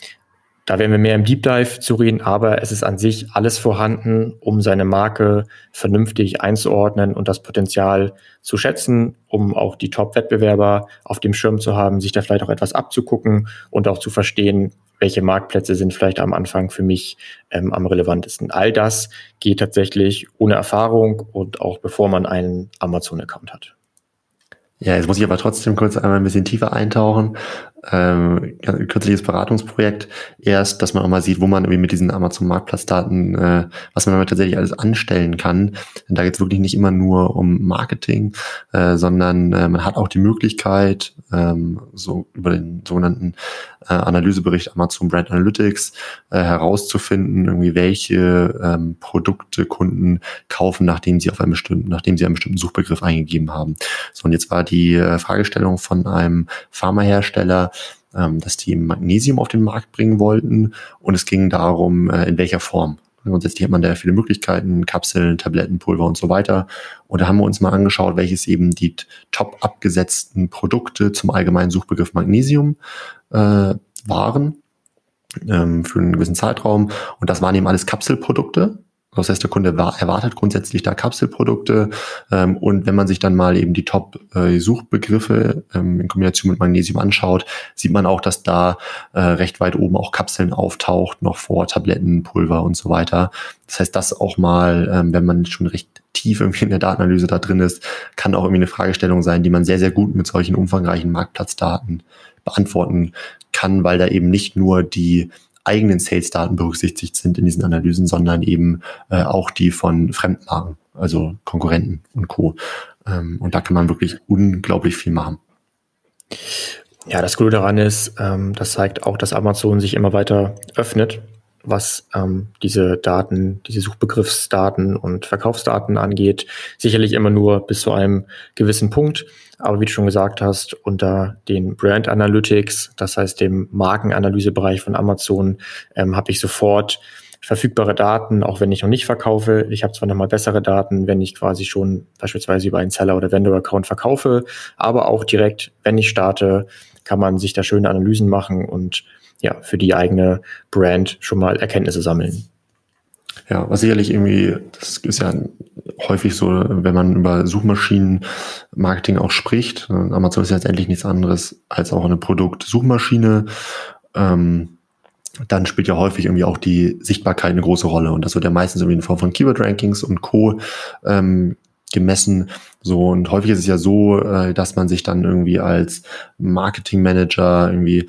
da werden wir mehr im Deep Dive zu reden, aber es ist an sich alles vorhanden, um seine Marke vernünftig einzuordnen und das Potenzial zu schätzen, um auch die Top-Wettbewerber auf dem Schirm zu haben, sich da vielleicht auch etwas abzugucken und auch zu verstehen, welche Marktplätze sind vielleicht am Anfang für mich ähm, am relevantesten. All das geht tatsächlich ohne Erfahrung und auch bevor man einen Amazon-Account hat. Ja, jetzt muss ich aber trotzdem kurz einmal ein bisschen tiefer eintauchen ähm, kürzliches Beratungsprojekt erst, dass man auch mal sieht, wo man irgendwie mit diesen Amazon-Marktplatzdaten, äh, was man damit tatsächlich alles anstellen kann. Denn da geht es wirklich nicht immer nur um Marketing, äh, sondern äh, man hat auch die Möglichkeit, ähm, so über den sogenannten äh, Analysebericht Amazon Brand Analytics äh, herauszufinden, irgendwie welche ähm, Produkte Kunden kaufen, nachdem sie auf einen bestimmten, nachdem sie einen bestimmten Suchbegriff eingegeben haben. So, und jetzt war die äh, Fragestellung von einem Pharmahersteller, ähm, dass die Magnesium auf den Markt bringen wollten und es ging darum, äh, in welcher Form. Grundsätzlich hat man da viele Möglichkeiten, Kapseln, Tabletten, Pulver und so weiter. Und da haben wir uns mal angeschaut, welches eben die top abgesetzten Produkte zum allgemeinen Suchbegriff Magnesium äh, waren ähm, für einen gewissen Zeitraum. Und das waren eben alles Kapselprodukte. Das heißt, der Kunde erwartet grundsätzlich da Kapselprodukte. Ähm, und wenn man sich dann mal eben die Top-Suchbegriffe ähm, in Kombination mit Magnesium anschaut, sieht man auch, dass da äh, recht weit oben auch Kapseln auftaucht, noch vor Tabletten, Pulver und so weiter. Das heißt, das auch mal, ähm, wenn man schon recht tief irgendwie in der Datenanalyse da drin ist, kann auch irgendwie eine Fragestellung sein, die man sehr, sehr gut mit solchen umfangreichen Marktplatzdaten beantworten kann, weil da eben nicht nur die eigenen Sales-Daten berücksichtigt sind in diesen Analysen, sondern eben äh, auch die von Fremdmarken, also Konkurrenten und Co. Ähm, und da kann man wirklich unglaublich viel machen. Ja, das Gute daran ist, ähm, das zeigt auch, dass Amazon sich immer weiter öffnet was ähm, diese Daten, diese Suchbegriffsdaten und Verkaufsdaten angeht. Sicherlich immer nur bis zu einem gewissen Punkt. Aber wie du schon gesagt hast, unter den Brand Analytics, das heißt dem Markenanalysebereich von Amazon, ähm, habe ich sofort verfügbare Daten, auch wenn ich noch nicht verkaufe. Ich habe zwar nochmal bessere Daten, wenn ich quasi schon beispielsweise über einen Seller- oder Vendor-Account verkaufe, aber auch direkt, wenn ich starte, kann man sich da schöne Analysen machen und ja, für die eigene Brand schon mal Erkenntnisse sammeln. Ja, was sicherlich irgendwie, das ist ja häufig so, wenn man über Suchmaschinenmarketing auch spricht. Amazon ist ja letztendlich nichts anderes als auch eine Produktsuchmaschine. Ähm, dann spielt ja häufig irgendwie auch die Sichtbarkeit eine große Rolle. Und das wird ja meistens irgendwie in Form von Keyword-Rankings und Co. Ähm, gemessen. So, und häufig ist es ja so, äh, dass man sich dann irgendwie als Marketing-Manager irgendwie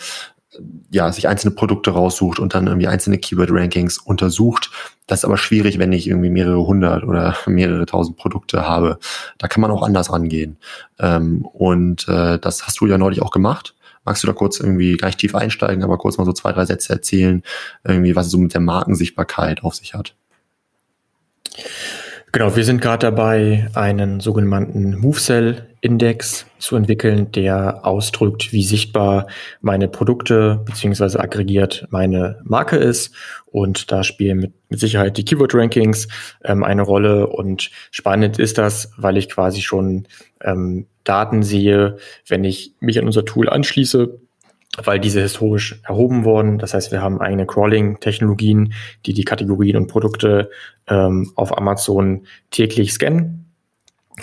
ja, sich einzelne Produkte raussucht und dann irgendwie einzelne Keyword-Rankings untersucht. Das ist aber schwierig, wenn ich irgendwie mehrere hundert oder *laughs* mehrere tausend Produkte habe. Da kann man auch anders rangehen. Ähm, und äh, das hast du ja neulich auch gemacht. Magst du da kurz irgendwie gleich tief einsteigen, aber kurz mal so zwei, drei Sätze erzählen, irgendwie, was es so mit der Markensichtbarkeit auf sich hat? Genau, wir sind gerade dabei, einen sogenannten MoveCell-Index zu entwickeln, der ausdrückt, wie sichtbar meine Produkte beziehungsweise aggregiert meine Marke ist. Und da spielen mit, mit Sicherheit die Keyword-Rankings ähm, eine Rolle. Und spannend ist das, weil ich quasi schon ähm, Daten sehe, wenn ich mich an unser Tool anschließe, weil diese historisch erhoben wurden. Das heißt, wir haben eigene Crawling-Technologien, die die Kategorien und Produkte ähm, auf Amazon täglich scannen.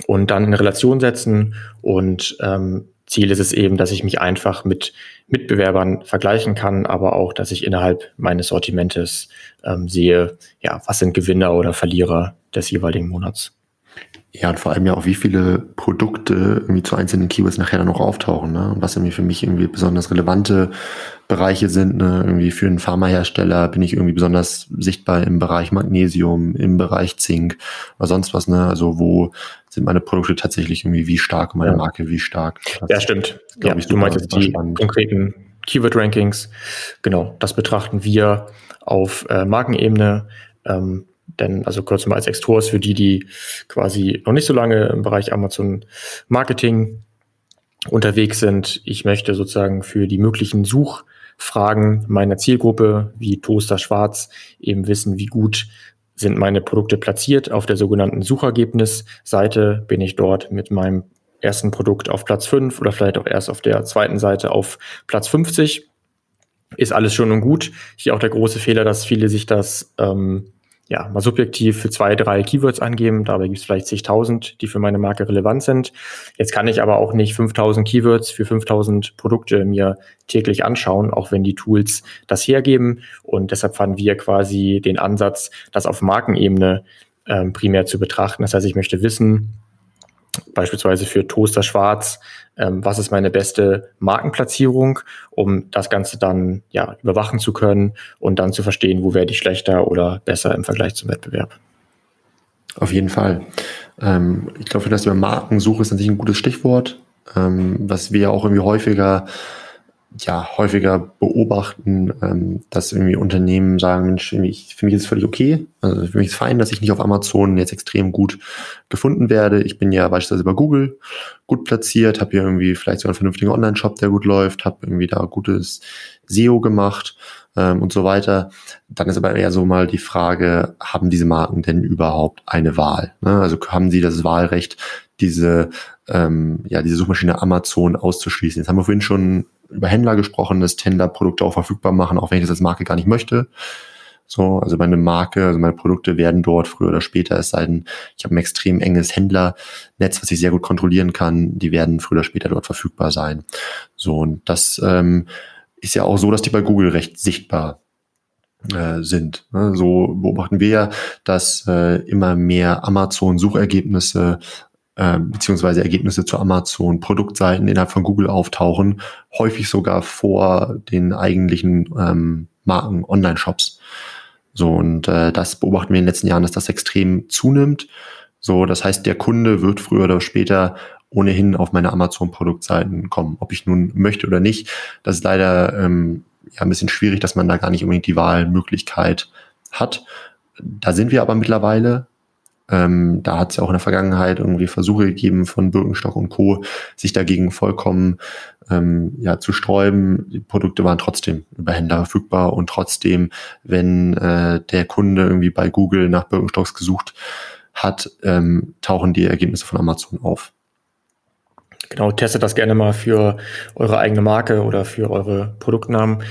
Und dann in Relation setzen. Und ähm, Ziel ist es eben, dass ich mich einfach mit Mitbewerbern vergleichen kann, aber auch, dass ich innerhalb meines Sortimentes ähm, sehe, ja, was sind Gewinner oder Verlierer des jeweiligen Monats. Ja, und vor allem ja auch, wie viele Produkte irgendwie zu einzelnen Keywords nachher dann noch auftauchen, ne? Und was irgendwie für mich irgendwie besonders relevante Bereiche sind, ne? Irgendwie für einen Pharmahersteller bin ich irgendwie besonders sichtbar im Bereich Magnesium, im Bereich Zink oder sonst was, ne? Also wo sind meine Produkte tatsächlich irgendwie wie stark und meine ja. Marke wie stark? Das ja, stimmt. Ja, ich, du meinst jetzt die spannend. konkreten Keyword-Rankings. Genau, das betrachten wir auf äh, Markenebene. Ähm, denn, also kurz mal als Extors für die, die quasi noch nicht so lange im Bereich Amazon Marketing unterwegs sind. Ich möchte sozusagen für die möglichen Suchfragen meiner Zielgruppe wie Toaster Schwarz eben wissen, wie gut sind meine Produkte platziert. Auf der sogenannten Suchergebnisseite bin ich dort mit meinem ersten Produkt auf Platz 5 oder vielleicht auch erst auf der zweiten Seite auf Platz 50. Ist alles schon und gut. Hier auch der große Fehler, dass viele sich das ähm, ja, mal subjektiv für zwei, drei Keywords angeben. Dabei gibt es vielleicht zigtausend, die für meine Marke relevant sind. Jetzt kann ich aber auch nicht 5000 Keywords für 5000 Produkte mir täglich anschauen, auch wenn die Tools das hergeben. Und deshalb fanden wir quasi den Ansatz, das auf Markenebene ähm, primär zu betrachten. Das heißt, ich möchte wissen, beispielsweise für Toaster Schwarz, ähm, was ist meine beste Markenplatzierung, um das Ganze dann ja überwachen zu können und dann zu verstehen, wo werde ich schlechter oder besser im Vergleich zum Wettbewerb. Auf jeden Fall. Ähm, ich glaube, das über Markensuche ist natürlich ein gutes Stichwort, ähm, was wir auch irgendwie häufiger ja, häufiger beobachten, ähm, dass irgendwie Unternehmen sagen, Mensch, ich, für mich ist es völlig okay. Also für mich ist es fein, dass ich nicht auf Amazon jetzt extrem gut gefunden werde. Ich bin ja beispielsweise bei Google gut platziert, habe hier irgendwie vielleicht sogar einen vernünftigen Online-Shop, der gut läuft, habe irgendwie da gutes SEO gemacht ähm, und so weiter. Dann ist aber eher so mal die Frage, haben diese Marken denn überhaupt eine Wahl? Ne? Also haben sie das Wahlrecht, diese ähm, ja, diese Suchmaschine Amazon auszuschließen. Jetzt haben wir vorhin schon über Händler gesprochen, dass Händler Produkte auch verfügbar machen, auch wenn ich das als Marke gar nicht möchte. So, also meine Marke, also meine Produkte werden dort früher oder später, es sei denn, ich habe ein extrem enges Händlernetz, was ich sehr gut kontrollieren kann, die werden früher oder später dort verfügbar sein. So, und das ähm, ist ja auch so, dass die bei Google recht sichtbar äh, sind. Ne? So beobachten wir ja, dass äh, immer mehr Amazon-Suchergebnisse äh, beziehungsweise Ergebnisse zu Amazon, Produktseiten innerhalb von Google auftauchen, häufig sogar vor den eigentlichen ähm, Marken Online-Shops. So, und äh, das beobachten wir in den letzten Jahren, dass das extrem zunimmt. So, das heißt, der Kunde wird früher oder später ohnehin auf meine Amazon-Produktseiten kommen, ob ich nun möchte oder nicht. Das ist leider ähm, ja ein bisschen schwierig, dass man da gar nicht unbedingt die Wahlmöglichkeit hat. Da sind wir aber mittlerweile. Ähm, da hat es ja auch in der Vergangenheit irgendwie Versuche gegeben von Birkenstock und Co., sich dagegen vollkommen ähm, ja, zu sträuben. Die Produkte waren trotzdem über Händler verfügbar und trotzdem, wenn äh, der Kunde irgendwie bei Google nach Birkenstocks gesucht hat, ähm, tauchen die Ergebnisse von Amazon auf. Genau, testet das gerne mal für eure eigene Marke oder für eure Produktnamen.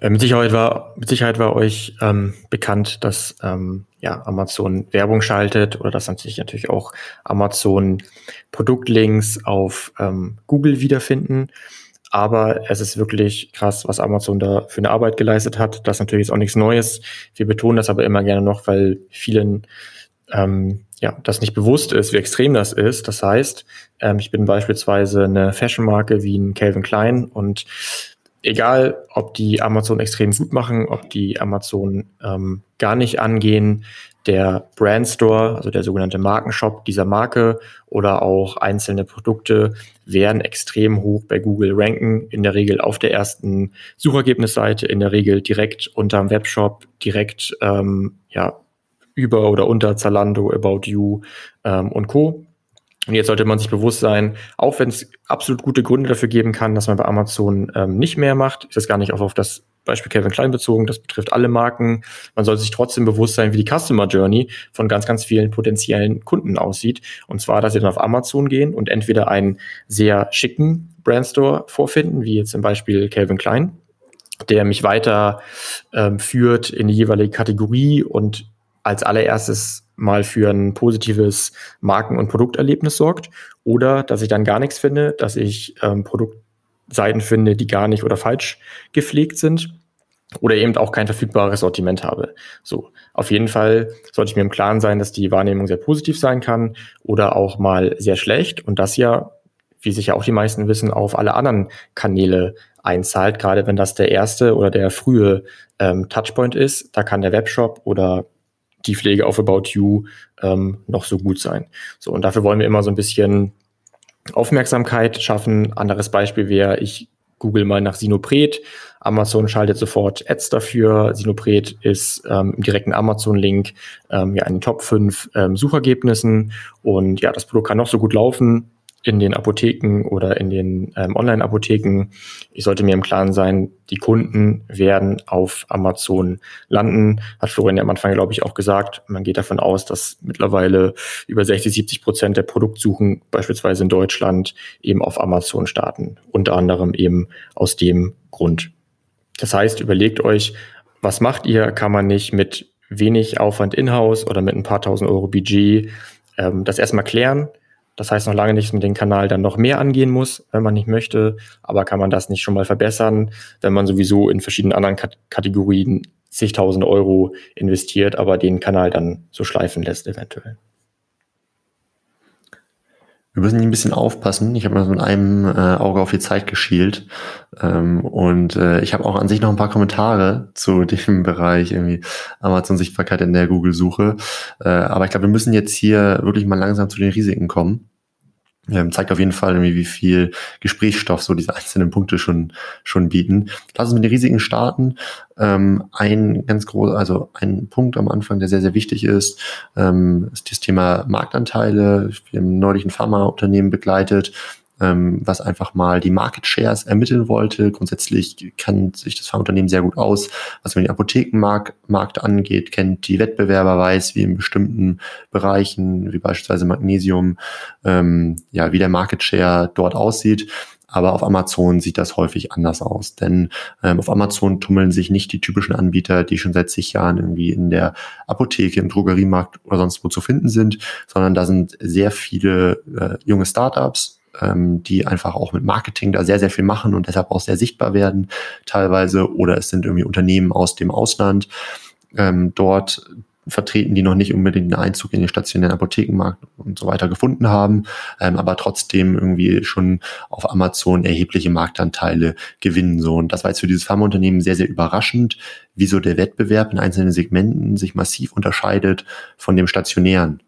Äh, mit, Sicherheit war, mit Sicherheit war euch ähm, bekannt, dass ähm, ja, Amazon Werbung schaltet oder dass natürlich natürlich auch Amazon Produktlinks auf ähm, Google wiederfinden. Aber es ist wirklich krass, was Amazon da für eine Arbeit geleistet hat. Das ist natürlich auch nichts Neues. Wir betonen das aber immer gerne noch, weil vielen ähm, ja, das nicht bewusst ist, wie extrem das ist. Das heißt, ähm, ich bin beispielsweise eine Fashion-Marke wie ein Calvin Klein und egal, ob die Amazon extrem gut machen, ob die Amazon ähm, gar nicht angehen, der Brand Store, also der sogenannte Markenshop dieser Marke oder auch einzelne Produkte werden extrem hoch bei Google ranken, in der Regel auf der ersten Suchergebnisseite, in der Regel direkt unterm Webshop, direkt ähm, ja, über oder unter Zalando, About You ähm, und Co. Und jetzt sollte man sich bewusst sein, auch wenn es absolut gute Gründe dafür geben kann, dass man bei Amazon ähm, nicht mehr macht, ist das gar nicht auf das Beispiel Kevin Klein bezogen, das betrifft alle Marken. Man sollte sich trotzdem bewusst sein, wie die Customer Journey von ganz, ganz vielen potenziellen Kunden aussieht. Und zwar, dass sie dann auf Amazon gehen und entweder einen sehr schicken Brandstore vorfinden, wie jetzt zum Beispiel Calvin Klein, der mich weiter ähm, führt in die jeweilige Kategorie und als allererstes mal für ein positives Marken- und Produkterlebnis sorgt oder dass ich dann gar nichts finde, dass ich ähm, Produktseiten finde, die gar nicht oder falsch gepflegt sind oder eben auch kein verfügbares Sortiment habe. So, auf jeden Fall sollte ich mir im Klaren sein, dass die Wahrnehmung sehr positiv sein kann oder auch mal sehr schlecht und das ja, wie sicher auch die meisten wissen, auf alle anderen Kanäle einzahlt, gerade wenn das der erste oder der frühe ähm, Touchpoint ist, da kann der Webshop oder die Pflege auf About You ähm, noch so gut sein. So, und dafür wollen wir immer so ein bisschen Aufmerksamkeit schaffen. Anderes Beispiel wäre, ich google mal nach Sinopret. Amazon schaltet sofort Ads dafür. Sinopret ist ähm, im direkten Amazon-Link ähm, ja in den Top 5 ähm, Suchergebnissen. Und ja, das Produkt kann noch so gut laufen in den Apotheken oder in den ähm, Online-Apotheken. Ich sollte mir im Klaren sein, die Kunden werden auf Amazon landen. Hat Florian am Anfang, glaube ich, auch gesagt. Man geht davon aus, dass mittlerweile über 60, 70 Prozent der Produktsuchen beispielsweise in Deutschland eben auf Amazon starten. Unter anderem eben aus dem Grund. Das heißt, überlegt euch, was macht ihr? Kann man nicht mit wenig Aufwand in-house oder mit ein paar tausend Euro Budget ähm, das erstmal klären? Das heißt noch lange nicht, dass man den Kanal dann noch mehr angehen muss, wenn man nicht möchte. Aber kann man das nicht schon mal verbessern, wenn man sowieso in verschiedenen anderen Kat Kategorien zigtausend Euro investiert, aber den Kanal dann so schleifen lässt eventuell. Wir müssen ein bisschen aufpassen. Ich habe mal so mit einem äh, Auge auf die Zeit geschielt. Ähm, und äh, ich habe auch an sich noch ein paar Kommentare zu *laughs* dem Bereich irgendwie Amazon-Sichtbarkeit in der Google-Suche. Äh, aber ich glaube, wir müssen jetzt hier wirklich mal langsam zu den Risiken kommen ähm, zeigt auf jeden Fall, wie viel Gesprächsstoff so diese einzelnen Punkte schon, schon bieten. Lass uns mit den Risiken starten. Ähm, ein ganz groß, also ein Punkt am Anfang, der sehr, sehr wichtig ist, ähm, ist das Thema Marktanteile. Wir haben neulich ein Pharmaunternehmen begleitet, ähm, was einfach mal die Market Shares ermitteln wollte. Grundsätzlich kennt sich das Pharmaunternehmen sehr gut aus, was den Apothekenmarkt Markt angeht, kennt die Wettbewerber, weiß, wie in bestimmten Bereichen, wie beispielsweise Magnesium, ähm, ja, wie der Market Share dort aussieht. Aber auf Amazon sieht das häufig anders aus. Denn ähm, auf Amazon tummeln sich nicht die typischen Anbieter, die schon seit zig Jahren irgendwie in der Apotheke, im Drogeriemarkt oder sonst wo zu finden sind, sondern da sind sehr viele äh, junge Startups, ähm, die einfach auch mit Marketing da sehr, sehr viel machen und deshalb auch sehr sichtbar werden teilweise. Oder es sind irgendwie Unternehmen aus dem Ausland. Ähm, dort vertreten, die noch nicht unbedingt einen Einzug in den stationären Apothekenmarkt und so weiter gefunden haben, ähm, aber trotzdem irgendwie schon auf Amazon erhebliche Marktanteile gewinnen. So. Und das war jetzt für dieses Pharmaunternehmen sehr, sehr überraschend, wieso der Wettbewerb in einzelnen Segmenten sich massiv unterscheidet von dem stationären.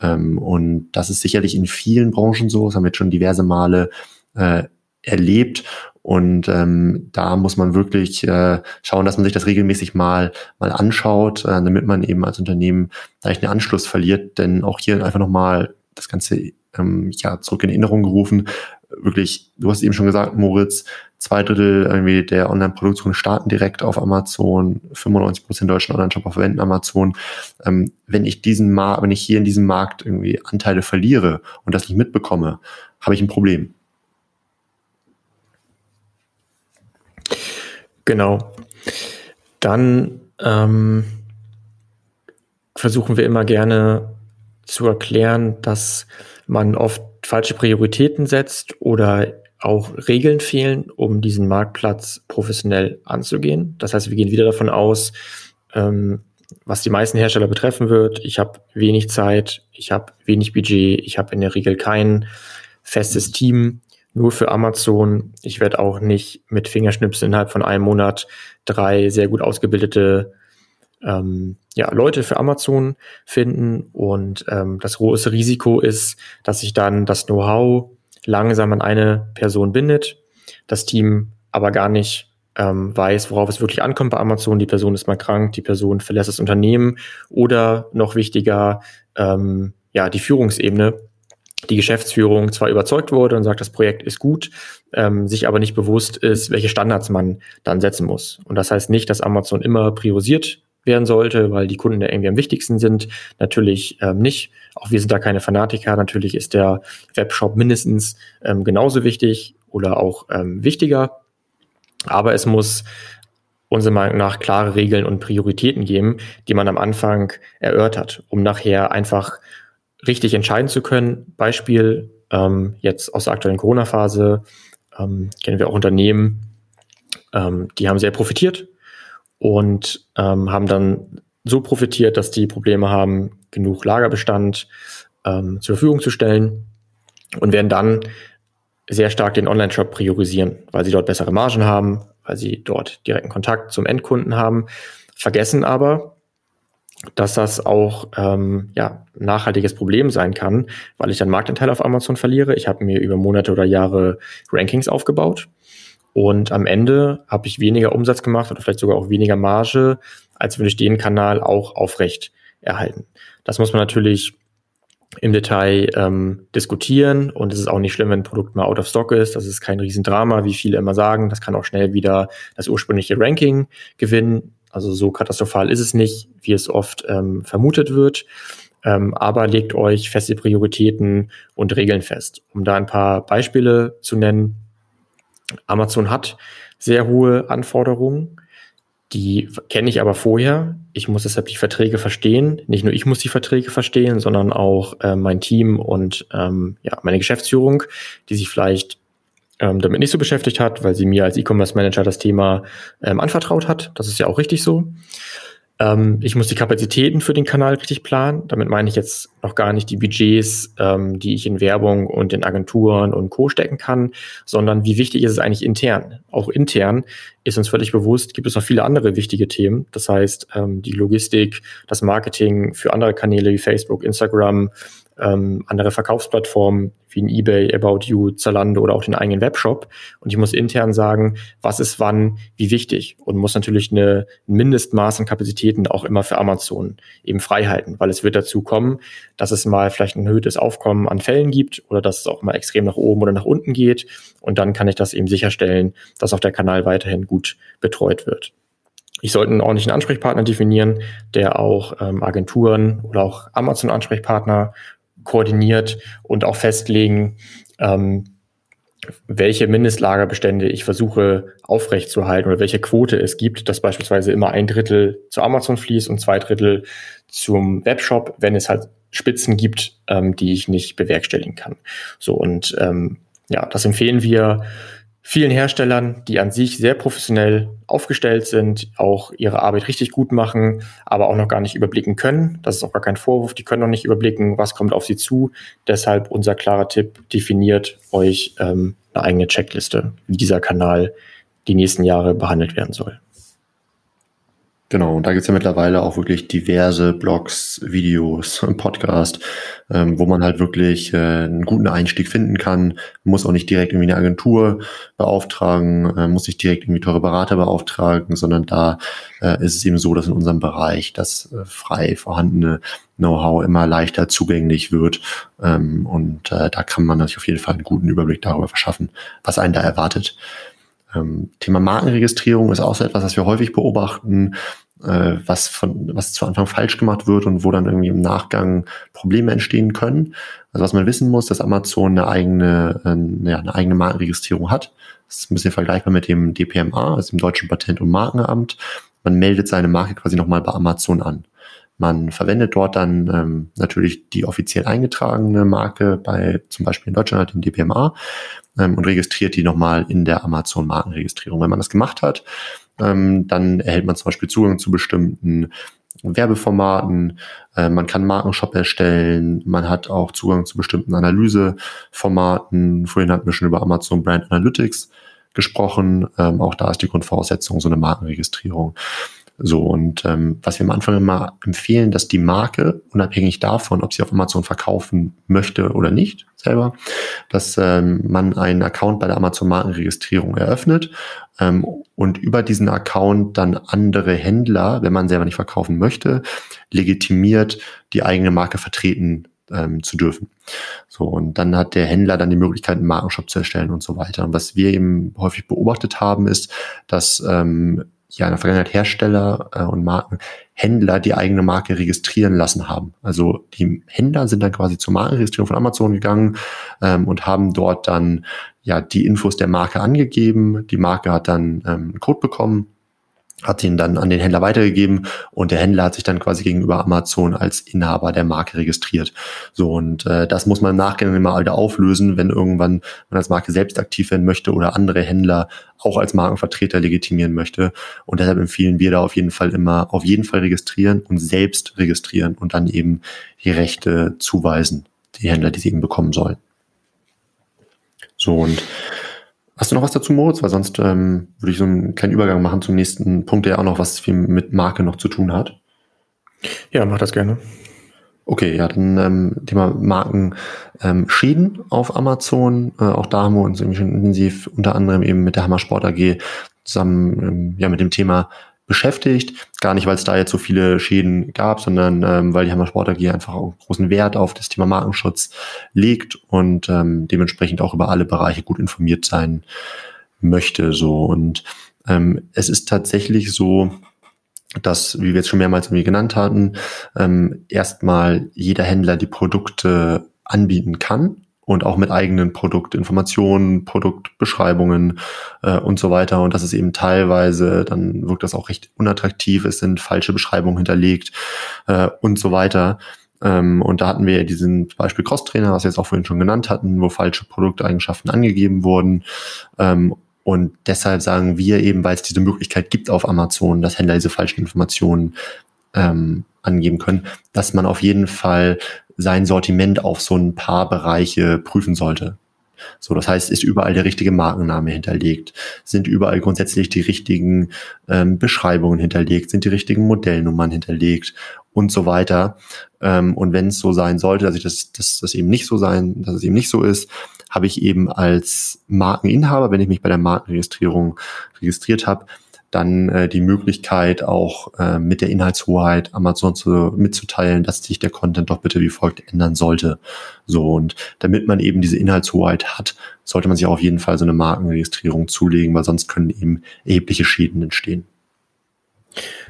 Ähm, und das ist sicherlich in vielen Branchen so, das haben wir jetzt schon diverse Male äh, erlebt. Und ähm, da muss man wirklich äh, schauen, dass man sich das regelmäßig mal mal anschaut, äh, damit man eben als Unternehmen da nicht den Anschluss verliert. Denn auch hier einfach nochmal das Ganze ähm, ja, zurück in Erinnerung gerufen. Wirklich, du hast eben schon gesagt, Moritz, zwei Drittel irgendwie der Online-Produktion starten direkt auf Amazon, 95 Prozent deutschen Online-Shop verwenden Amazon. Ähm, wenn ich diesen Markt, wenn ich hier in diesem Markt irgendwie Anteile verliere und das nicht mitbekomme, habe ich ein Problem. Genau. Dann ähm, versuchen wir immer gerne zu erklären, dass man oft falsche Prioritäten setzt oder auch Regeln fehlen, um diesen Marktplatz professionell anzugehen. Das heißt, wir gehen wieder davon aus, ähm, was die meisten Hersteller betreffen wird. Ich habe wenig Zeit, ich habe wenig Budget, ich habe in der Regel kein festes Team nur für Amazon. Ich werde auch nicht mit Fingerschnipsen innerhalb von einem Monat drei sehr gut ausgebildete ähm, ja, Leute für Amazon finden. Und ähm, das große Risiko ist, dass sich dann das Know-how langsam an eine Person bindet, das Team aber gar nicht ähm, weiß, worauf es wirklich ankommt bei Amazon. Die Person ist mal krank, die Person verlässt das Unternehmen oder noch wichtiger, ähm, ja, die Führungsebene, die Geschäftsführung zwar überzeugt wurde und sagt, das Projekt ist gut, ähm, sich aber nicht bewusst ist, welche Standards man dann setzen muss. Und das heißt nicht, dass Amazon immer priorisiert werden sollte, weil die Kunden ja irgendwie am wichtigsten sind. Natürlich ähm, nicht. Auch wir sind da keine Fanatiker. Natürlich ist der Webshop mindestens ähm, genauso wichtig oder auch ähm, wichtiger. Aber es muss unserer Meinung nach klare Regeln und Prioritäten geben, die man am Anfang erörtert, um nachher einfach richtig entscheiden zu können. Beispiel ähm, jetzt aus der aktuellen Corona-Phase ähm, kennen wir auch Unternehmen, ähm, die haben sehr profitiert und ähm, haben dann so profitiert, dass die Probleme haben, genug Lagerbestand ähm, zur Verfügung zu stellen und werden dann sehr stark den Online-Shop priorisieren, weil sie dort bessere Margen haben, weil sie dort direkten Kontakt zum Endkunden haben, vergessen aber, dass das auch ähm, ja, ein nachhaltiges Problem sein kann, weil ich dann Marktanteil auf Amazon verliere. Ich habe mir über Monate oder Jahre Rankings aufgebaut und am Ende habe ich weniger Umsatz gemacht oder vielleicht sogar auch weniger Marge, als würde ich den Kanal auch aufrecht erhalten. Das muss man natürlich im Detail ähm, diskutieren und es ist auch nicht schlimm, wenn ein Produkt mal out of stock ist. Das ist kein Riesendrama, wie viele immer sagen. Das kann auch schnell wieder das ursprüngliche Ranking gewinnen. Also so katastrophal ist es nicht, wie es oft ähm, vermutet wird. Ähm, aber legt euch feste Prioritäten und Regeln fest. Um da ein paar Beispiele zu nennen. Amazon hat sehr hohe Anforderungen die kenne ich aber vorher. Ich muss deshalb die Verträge verstehen. Nicht nur ich muss die Verträge verstehen, sondern auch äh, mein Team und ähm, ja, meine Geschäftsführung, die sich vielleicht ähm, damit nicht so beschäftigt hat, weil sie mir als E-Commerce Manager das Thema ähm, anvertraut hat. Das ist ja auch richtig so. Ähm, ich muss die Kapazitäten für den Kanal richtig planen. Damit meine ich jetzt noch gar nicht die Budgets, ähm, die ich in Werbung und in Agenturen und Co. stecken kann, sondern wie wichtig ist es eigentlich intern? Auch intern ist uns völlig bewusst, gibt es noch viele andere wichtige Themen. Das heißt, ähm, die Logistik, das Marketing für andere Kanäle wie Facebook, Instagram, ähm, andere Verkaufsplattformen wie ein eBay, About You, Zalando oder auch den eigenen Webshop. Und ich muss intern sagen, was ist wann, wie wichtig und muss natürlich eine, ein Mindestmaß an Kapazitäten auch immer für Amazon eben frei halten, weil es wird dazu kommen, dass es mal vielleicht ein erhöhtes Aufkommen an Fällen gibt oder dass es auch mal extrem nach oben oder nach unten geht. Und dann kann ich das eben sicherstellen, dass auch der Kanal weiterhin gut betreut wird. Ich sollte einen ordentlichen Ansprechpartner definieren, der auch ähm, Agenturen oder auch Amazon-Ansprechpartner koordiniert und auch festlegen, ähm, welche Mindestlagerbestände ich versuche aufrechtzuerhalten oder welche Quote es gibt, dass beispielsweise immer ein Drittel zu Amazon fließt und zwei Drittel zum Webshop, wenn es halt Spitzen gibt, ähm, die ich nicht bewerkstelligen kann. So und ähm, ja, das empfehlen wir vielen Herstellern, die an sich sehr professionell aufgestellt sind, auch ihre Arbeit richtig gut machen, aber auch noch gar nicht überblicken können. Das ist auch gar kein Vorwurf. Die können noch nicht überblicken, was kommt auf sie zu. Deshalb unser klarer Tipp, definiert euch ähm, eine eigene Checkliste, wie dieser Kanal die nächsten Jahre behandelt werden soll. Genau, und da gibt's ja mittlerweile auch wirklich diverse Blogs, Videos, Podcast, ähm, wo man halt wirklich äh, einen guten Einstieg finden kann. Man muss auch nicht direkt irgendwie eine Agentur beauftragen, äh, muss nicht direkt irgendwie teure Berater beauftragen, sondern da äh, ist es eben so, dass in unserem Bereich das äh, frei vorhandene Know-how immer leichter zugänglich wird. Ähm, und äh, da kann man sich auf jeden Fall einen guten Überblick darüber verschaffen, was einen da erwartet. Ähm, Thema Markenregistrierung ist auch so etwas, was wir häufig beobachten, äh, was von, was zu Anfang falsch gemacht wird und wo dann irgendwie im Nachgang Probleme entstehen können. Also was man wissen muss, dass Amazon eine eigene, äh, ja, eine eigene Markenregistrierung hat. Das ist ein bisschen vergleichbar mit dem DPMA, also dem Deutschen Patent- und Markenamt. Man meldet seine Marke quasi nochmal bei Amazon an. Man verwendet dort dann ähm, natürlich die offiziell eingetragene Marke bei zum Beispiel in Deutschland halt den DPMA ähm, und registriert die nochmal in der Amazon-Markenregistrierung. Wenn man das gemacht hat, ähm, dann erhält man zum Beispiel Zugang zu bestimmten Werbeformaten, äh, man kann Markenshop erstellen, man hat auch Zugang zu bestimmten Analyseformaten. Vorhin hatten wir schon über Amazon Brand Analytics gesprochen. Ähm, auch da ist die Grundvoraussetzung so eine Markenregistrierung. So, und ähm, was wir am Anfang immer empfehlen, dass die Marke, unabhängig davon, ob sie auf Amazon verkaufen möchte oder nicht, selber, dass ähm, man einen Account bei der Amazon Markenregistrierung eröffnet ähm, und über diesen Account dann andere Händler, wenn man selber nicht verkaufen möchte, legitimiert, die eigene Marke vertreten ähm, zu dürfen. So, und dann hat der Händler dann die Möglichkeit, einen Markenshop zu erstellen und so weiter. Und was wir eben häufig beobachtet haben, ist, dass ähm, ja in der Vergangenheit Hersteller äh, und Marken, Händler die eigene Marke registrieren lassen haben. Also die Händler sind dann quasi zur Markenregistrierung von Amazon gegangen ähm, und haben dort dann ja die Infos der Marke angegeben. Die Marke hat dann ähm, einen Code bekommen hat ihn dann an den Händler weitergegeben und der Händler hat sich dann quasi gegenüber Amazon als Inhaber der Marke registriert. So und äh, das muss man im Nachgang immer wieder auflösen, wenn irgendwann man als Marke selbst aktiv werden möchte oder andere Händler auch als Markenvertreter legitimieren möchte. Und deshalb empfehlen wir da auf jeden Fall immer auf jeden Fall registrieren und selbst registrieren und dann eben die Rechte zuweisen, die Händler, die sie eben bekommen sollen. So und Hast du noch was dazu, Moritz? Weil sonst ähm, würde ich so einen kleinen Übergang machen zum nächsten Punkt, der ja auch noch was viel mit Marke noch zu tun hat. Ja, mach das gerne. Okay, ja, dann ähm, Thema Markenschäden ähm, auf Amazon. Äh, auch da haben wir uns irgendwie schon intensiv unter anderem eben mit der Hammer Sport AG zusammen ähm, ja mit dem Thema beschäftigt. Gar nicht, weil es da jetzt so viele Schäden gab, sondern ähm, weil die Hammer Sport AG einfach auch großen Wert auf das Thema Markenschutz legt und ähm, dementsprechend auch über alle Bereiche gut informiert sein möchte. So und ähm, es ist tatsächlich so, dass, wie wir jetzt schon mehrmals irgendwie genannt hatten, ähm, erstmal jeder Händler die Produkte anbieten kann und auch mit eigenen Produktinformationen, Produktbeschreibungen äh, und so weiter. Und das ist eben teilweise, dann wirkt das auch recht unattraktiv, es sind falsche Beschreibungen hinterlegt äh, und so weiter. Ähm, und da hatten wir ja diesen Beispiel Cross-Trainer, was wir jetzt auch vorhin schon genannt hatten, wo falsche Produkteigenschaften angegeben wurden. Ähm, und deshalb sagen wir eben, weil es diese Möglichkeit gibt auf Amazon, dass Händler diese falschen Informationen ähm, angeben können, dass man auf jeden Fall sein Sortiment auf so ein paar Bereiche prüfen sollte. So, das heißt, ist überall der richtige Markenname hinterlegt? Sind überall grundsätzlich die richtigen ähm, Beschreibungen hinterlegt? Sind die richtigen Modellnummern hinterlegt? Und so weiter. Ähm, und wenn es so sein sollte, dass ich das, dass das eben nicht so sein, dass es eben nicht so ist, habe ich eben als Markeninhaber, wenn ich mich bei der Markenregistrierung registriert habe, dann äh, die Möglichkeit auch äh, mit der Inhaltshoheit Amazon zu, mitzuteilen, dass sich der Content doch bitte wie folgt ändern sollte. So und damit man eben diese Inhaltshoheit hat, sollte man sich auf jeden Fall so eine Markenregistrierung zulegen, weil sonst können eben erhebliche Schäden entstehen.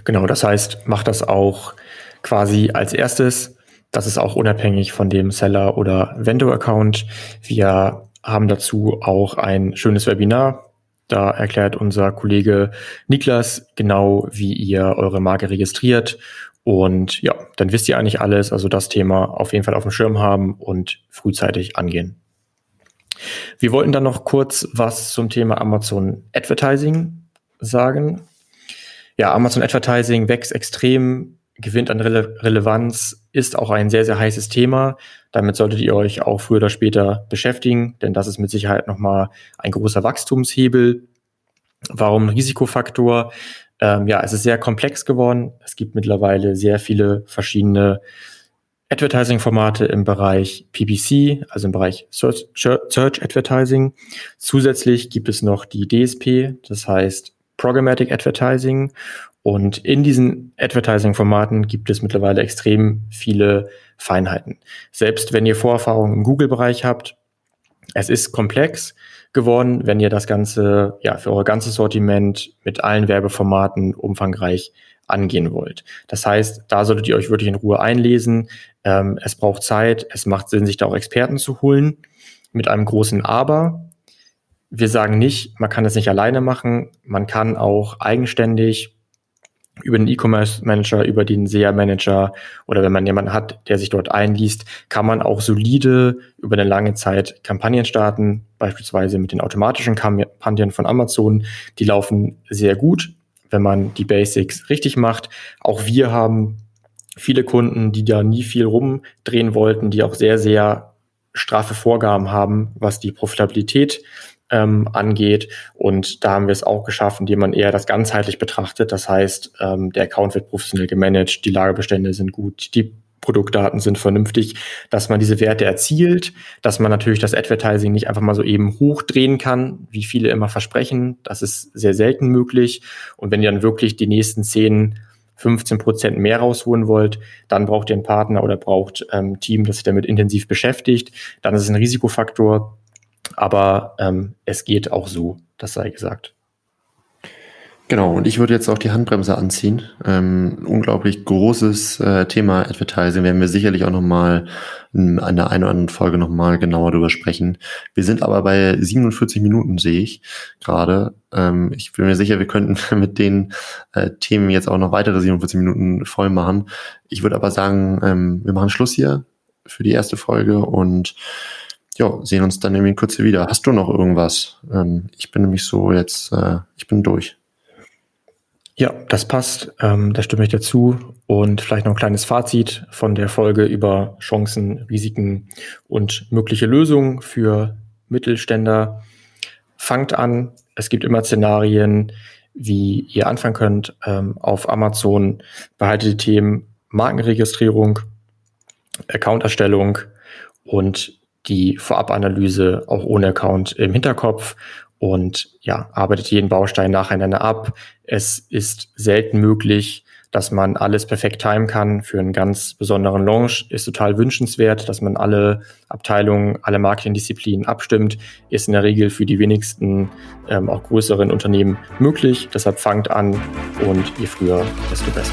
Genau, das heißt, macht das auch quasi als erstes. Das ist auch unabhängig von dem Seller oder Vendor-Account. Wir haben dazu auch ein schönes Webinar da erklärt unser Kollege Niklas genau, wie ihr eure Marke registriert. Und ja, dann wisst ihr eigentlich alles. Also das Thema auf jeden Fall auf dem Schirm haben und frühzeitig angehen. Wir wollten dann noch kurz was zum Thema Amazon Advertising sagen. Ja, Amazon Advertising wächst extrem gewinnt an Rele Relevanz, ist auch ein sehr, sehr heißes Thema. Damit solltet ihr euch auch früher oder später beschäftigen, denn das ist mit Sicherheit nochmal ein großer Wachstumshebel. Warum Risikofaktor? Ähm, ja, es ist sehr komplex geworden. Es gibt mittlerweile sehr viele verschiedene Advertising-Formate im Bereich PPC, also im Bereich Search, Search Advertising. Zusätzlich gibt es noch die DSP, das heißt Programmatic Advertising und in diesen Advertising-Formaten gibt es mittlerweile extrem viele Feinheiten. Selbst wenn ihr Vorerfahrungen im Google-Bereich habt, es ist komplex geworden, wenn ihr das Ganze ja für euer ganzes Sortiment mit allen Werbeformaten umfangreich angehen wollt. Das heißt, da solltet ihr euch wirklich in Ruhe einlesen. Ähm, es braucht Zeit, es macht Sinn, sich da auch Experten zu holen. Mit einem großen Aber. Wir sagen nicht, man kann es nicht alleine machen. Man kann auch eigenständig über den E-Commerce Manager, über den SEA Manager oder wenn man jemanden hat, der sich dort einliest, kann man auch solide über eine lange Zeit Kampagnen starten, beispielsweise mit den automatischen Kampagnen von Amazon. Die laufen sehr gut, wenn man die Basics richtig macht. Auch wir haben viele Kunden, die da nie viel rumdrehen wollten, die auch sehr, sehr straffe Vorgaben haben, was die Profitabilität ähm, angeht. Und da haben wir es auch geschafft, indem man eher das ganzheitlich betrachtet. Das heißt, ähm, der Account wird professionell gemanagt, die Lagerbestände sind gut, die Produktdaten sind vernünftig, dass man diese Werte erzielt, dass man natürlich das Advertising nicht einfach mal so eben hochdrehen kann, wie viele immer versprechen. Das ist sehr selten möglich. Und wenn ihr dann wirklich die nächsten 10, 15 Prozent mehr rausholen wollt, dann braucht ihr einen Partner oder braucht ähm, ein Team, das sich damit intensiv beschäftigt. Dann ist es ein Risikofaktor. Aber ähm, es geht auch so, das sei gesagt. Genau, und ich würde jetzt auch die Handbremse anziehen. Ähm, unglaublich großes äh, Thema Advertising, werden wir sicherlich auch nochmal in einer einen oder anderen Folge nochmal genauer drüber sprechen. Wir sind aber bei 47 Minuten, sehe ich gerade. Ähm, ich bin mir sicher, wir könnten *laughs* mit den äh, Themen jetzt auch noch weitere 47 Minuten voll machen. Ich würde aber sagen, ähm, wir machen Schluss hier für die erste Folge und ja, sehen uns dann irgendwie kurz wieder. Hast du noch irgendwas? Ähm, ich bin nämlich so jetzt, äh, ich bin durch. Ja, das passt. Ähm, da stimme ich dazu. Und vielleicht noch ein kleines Fazit von der Folge über Chancen, Risiken und mögliche Lösungen für Mittelständler. Fangt an. Es gibt immer Szenarien, wie ihr anfangen könnt. Ähm, auf Amazon behaltet die Themen Markenregistrierung, Accounterstellung und die Vorabanalyse auch ohne Account im Hinterkopf und ja, arbeitet jeden Baustein nacheinander ab. Es ist selten möglich, dass man alles perfekt timen kann für einen ganz besonderen Launch. Ist total wünschenswert, dass man alle Abteilungen, alle Marketingdisziplinen abstimmt. Ist in der Regel für die wenigsten, ähm, auch größeren Unternehmen möglich. Deshalb fangt an und je früher, desto besser.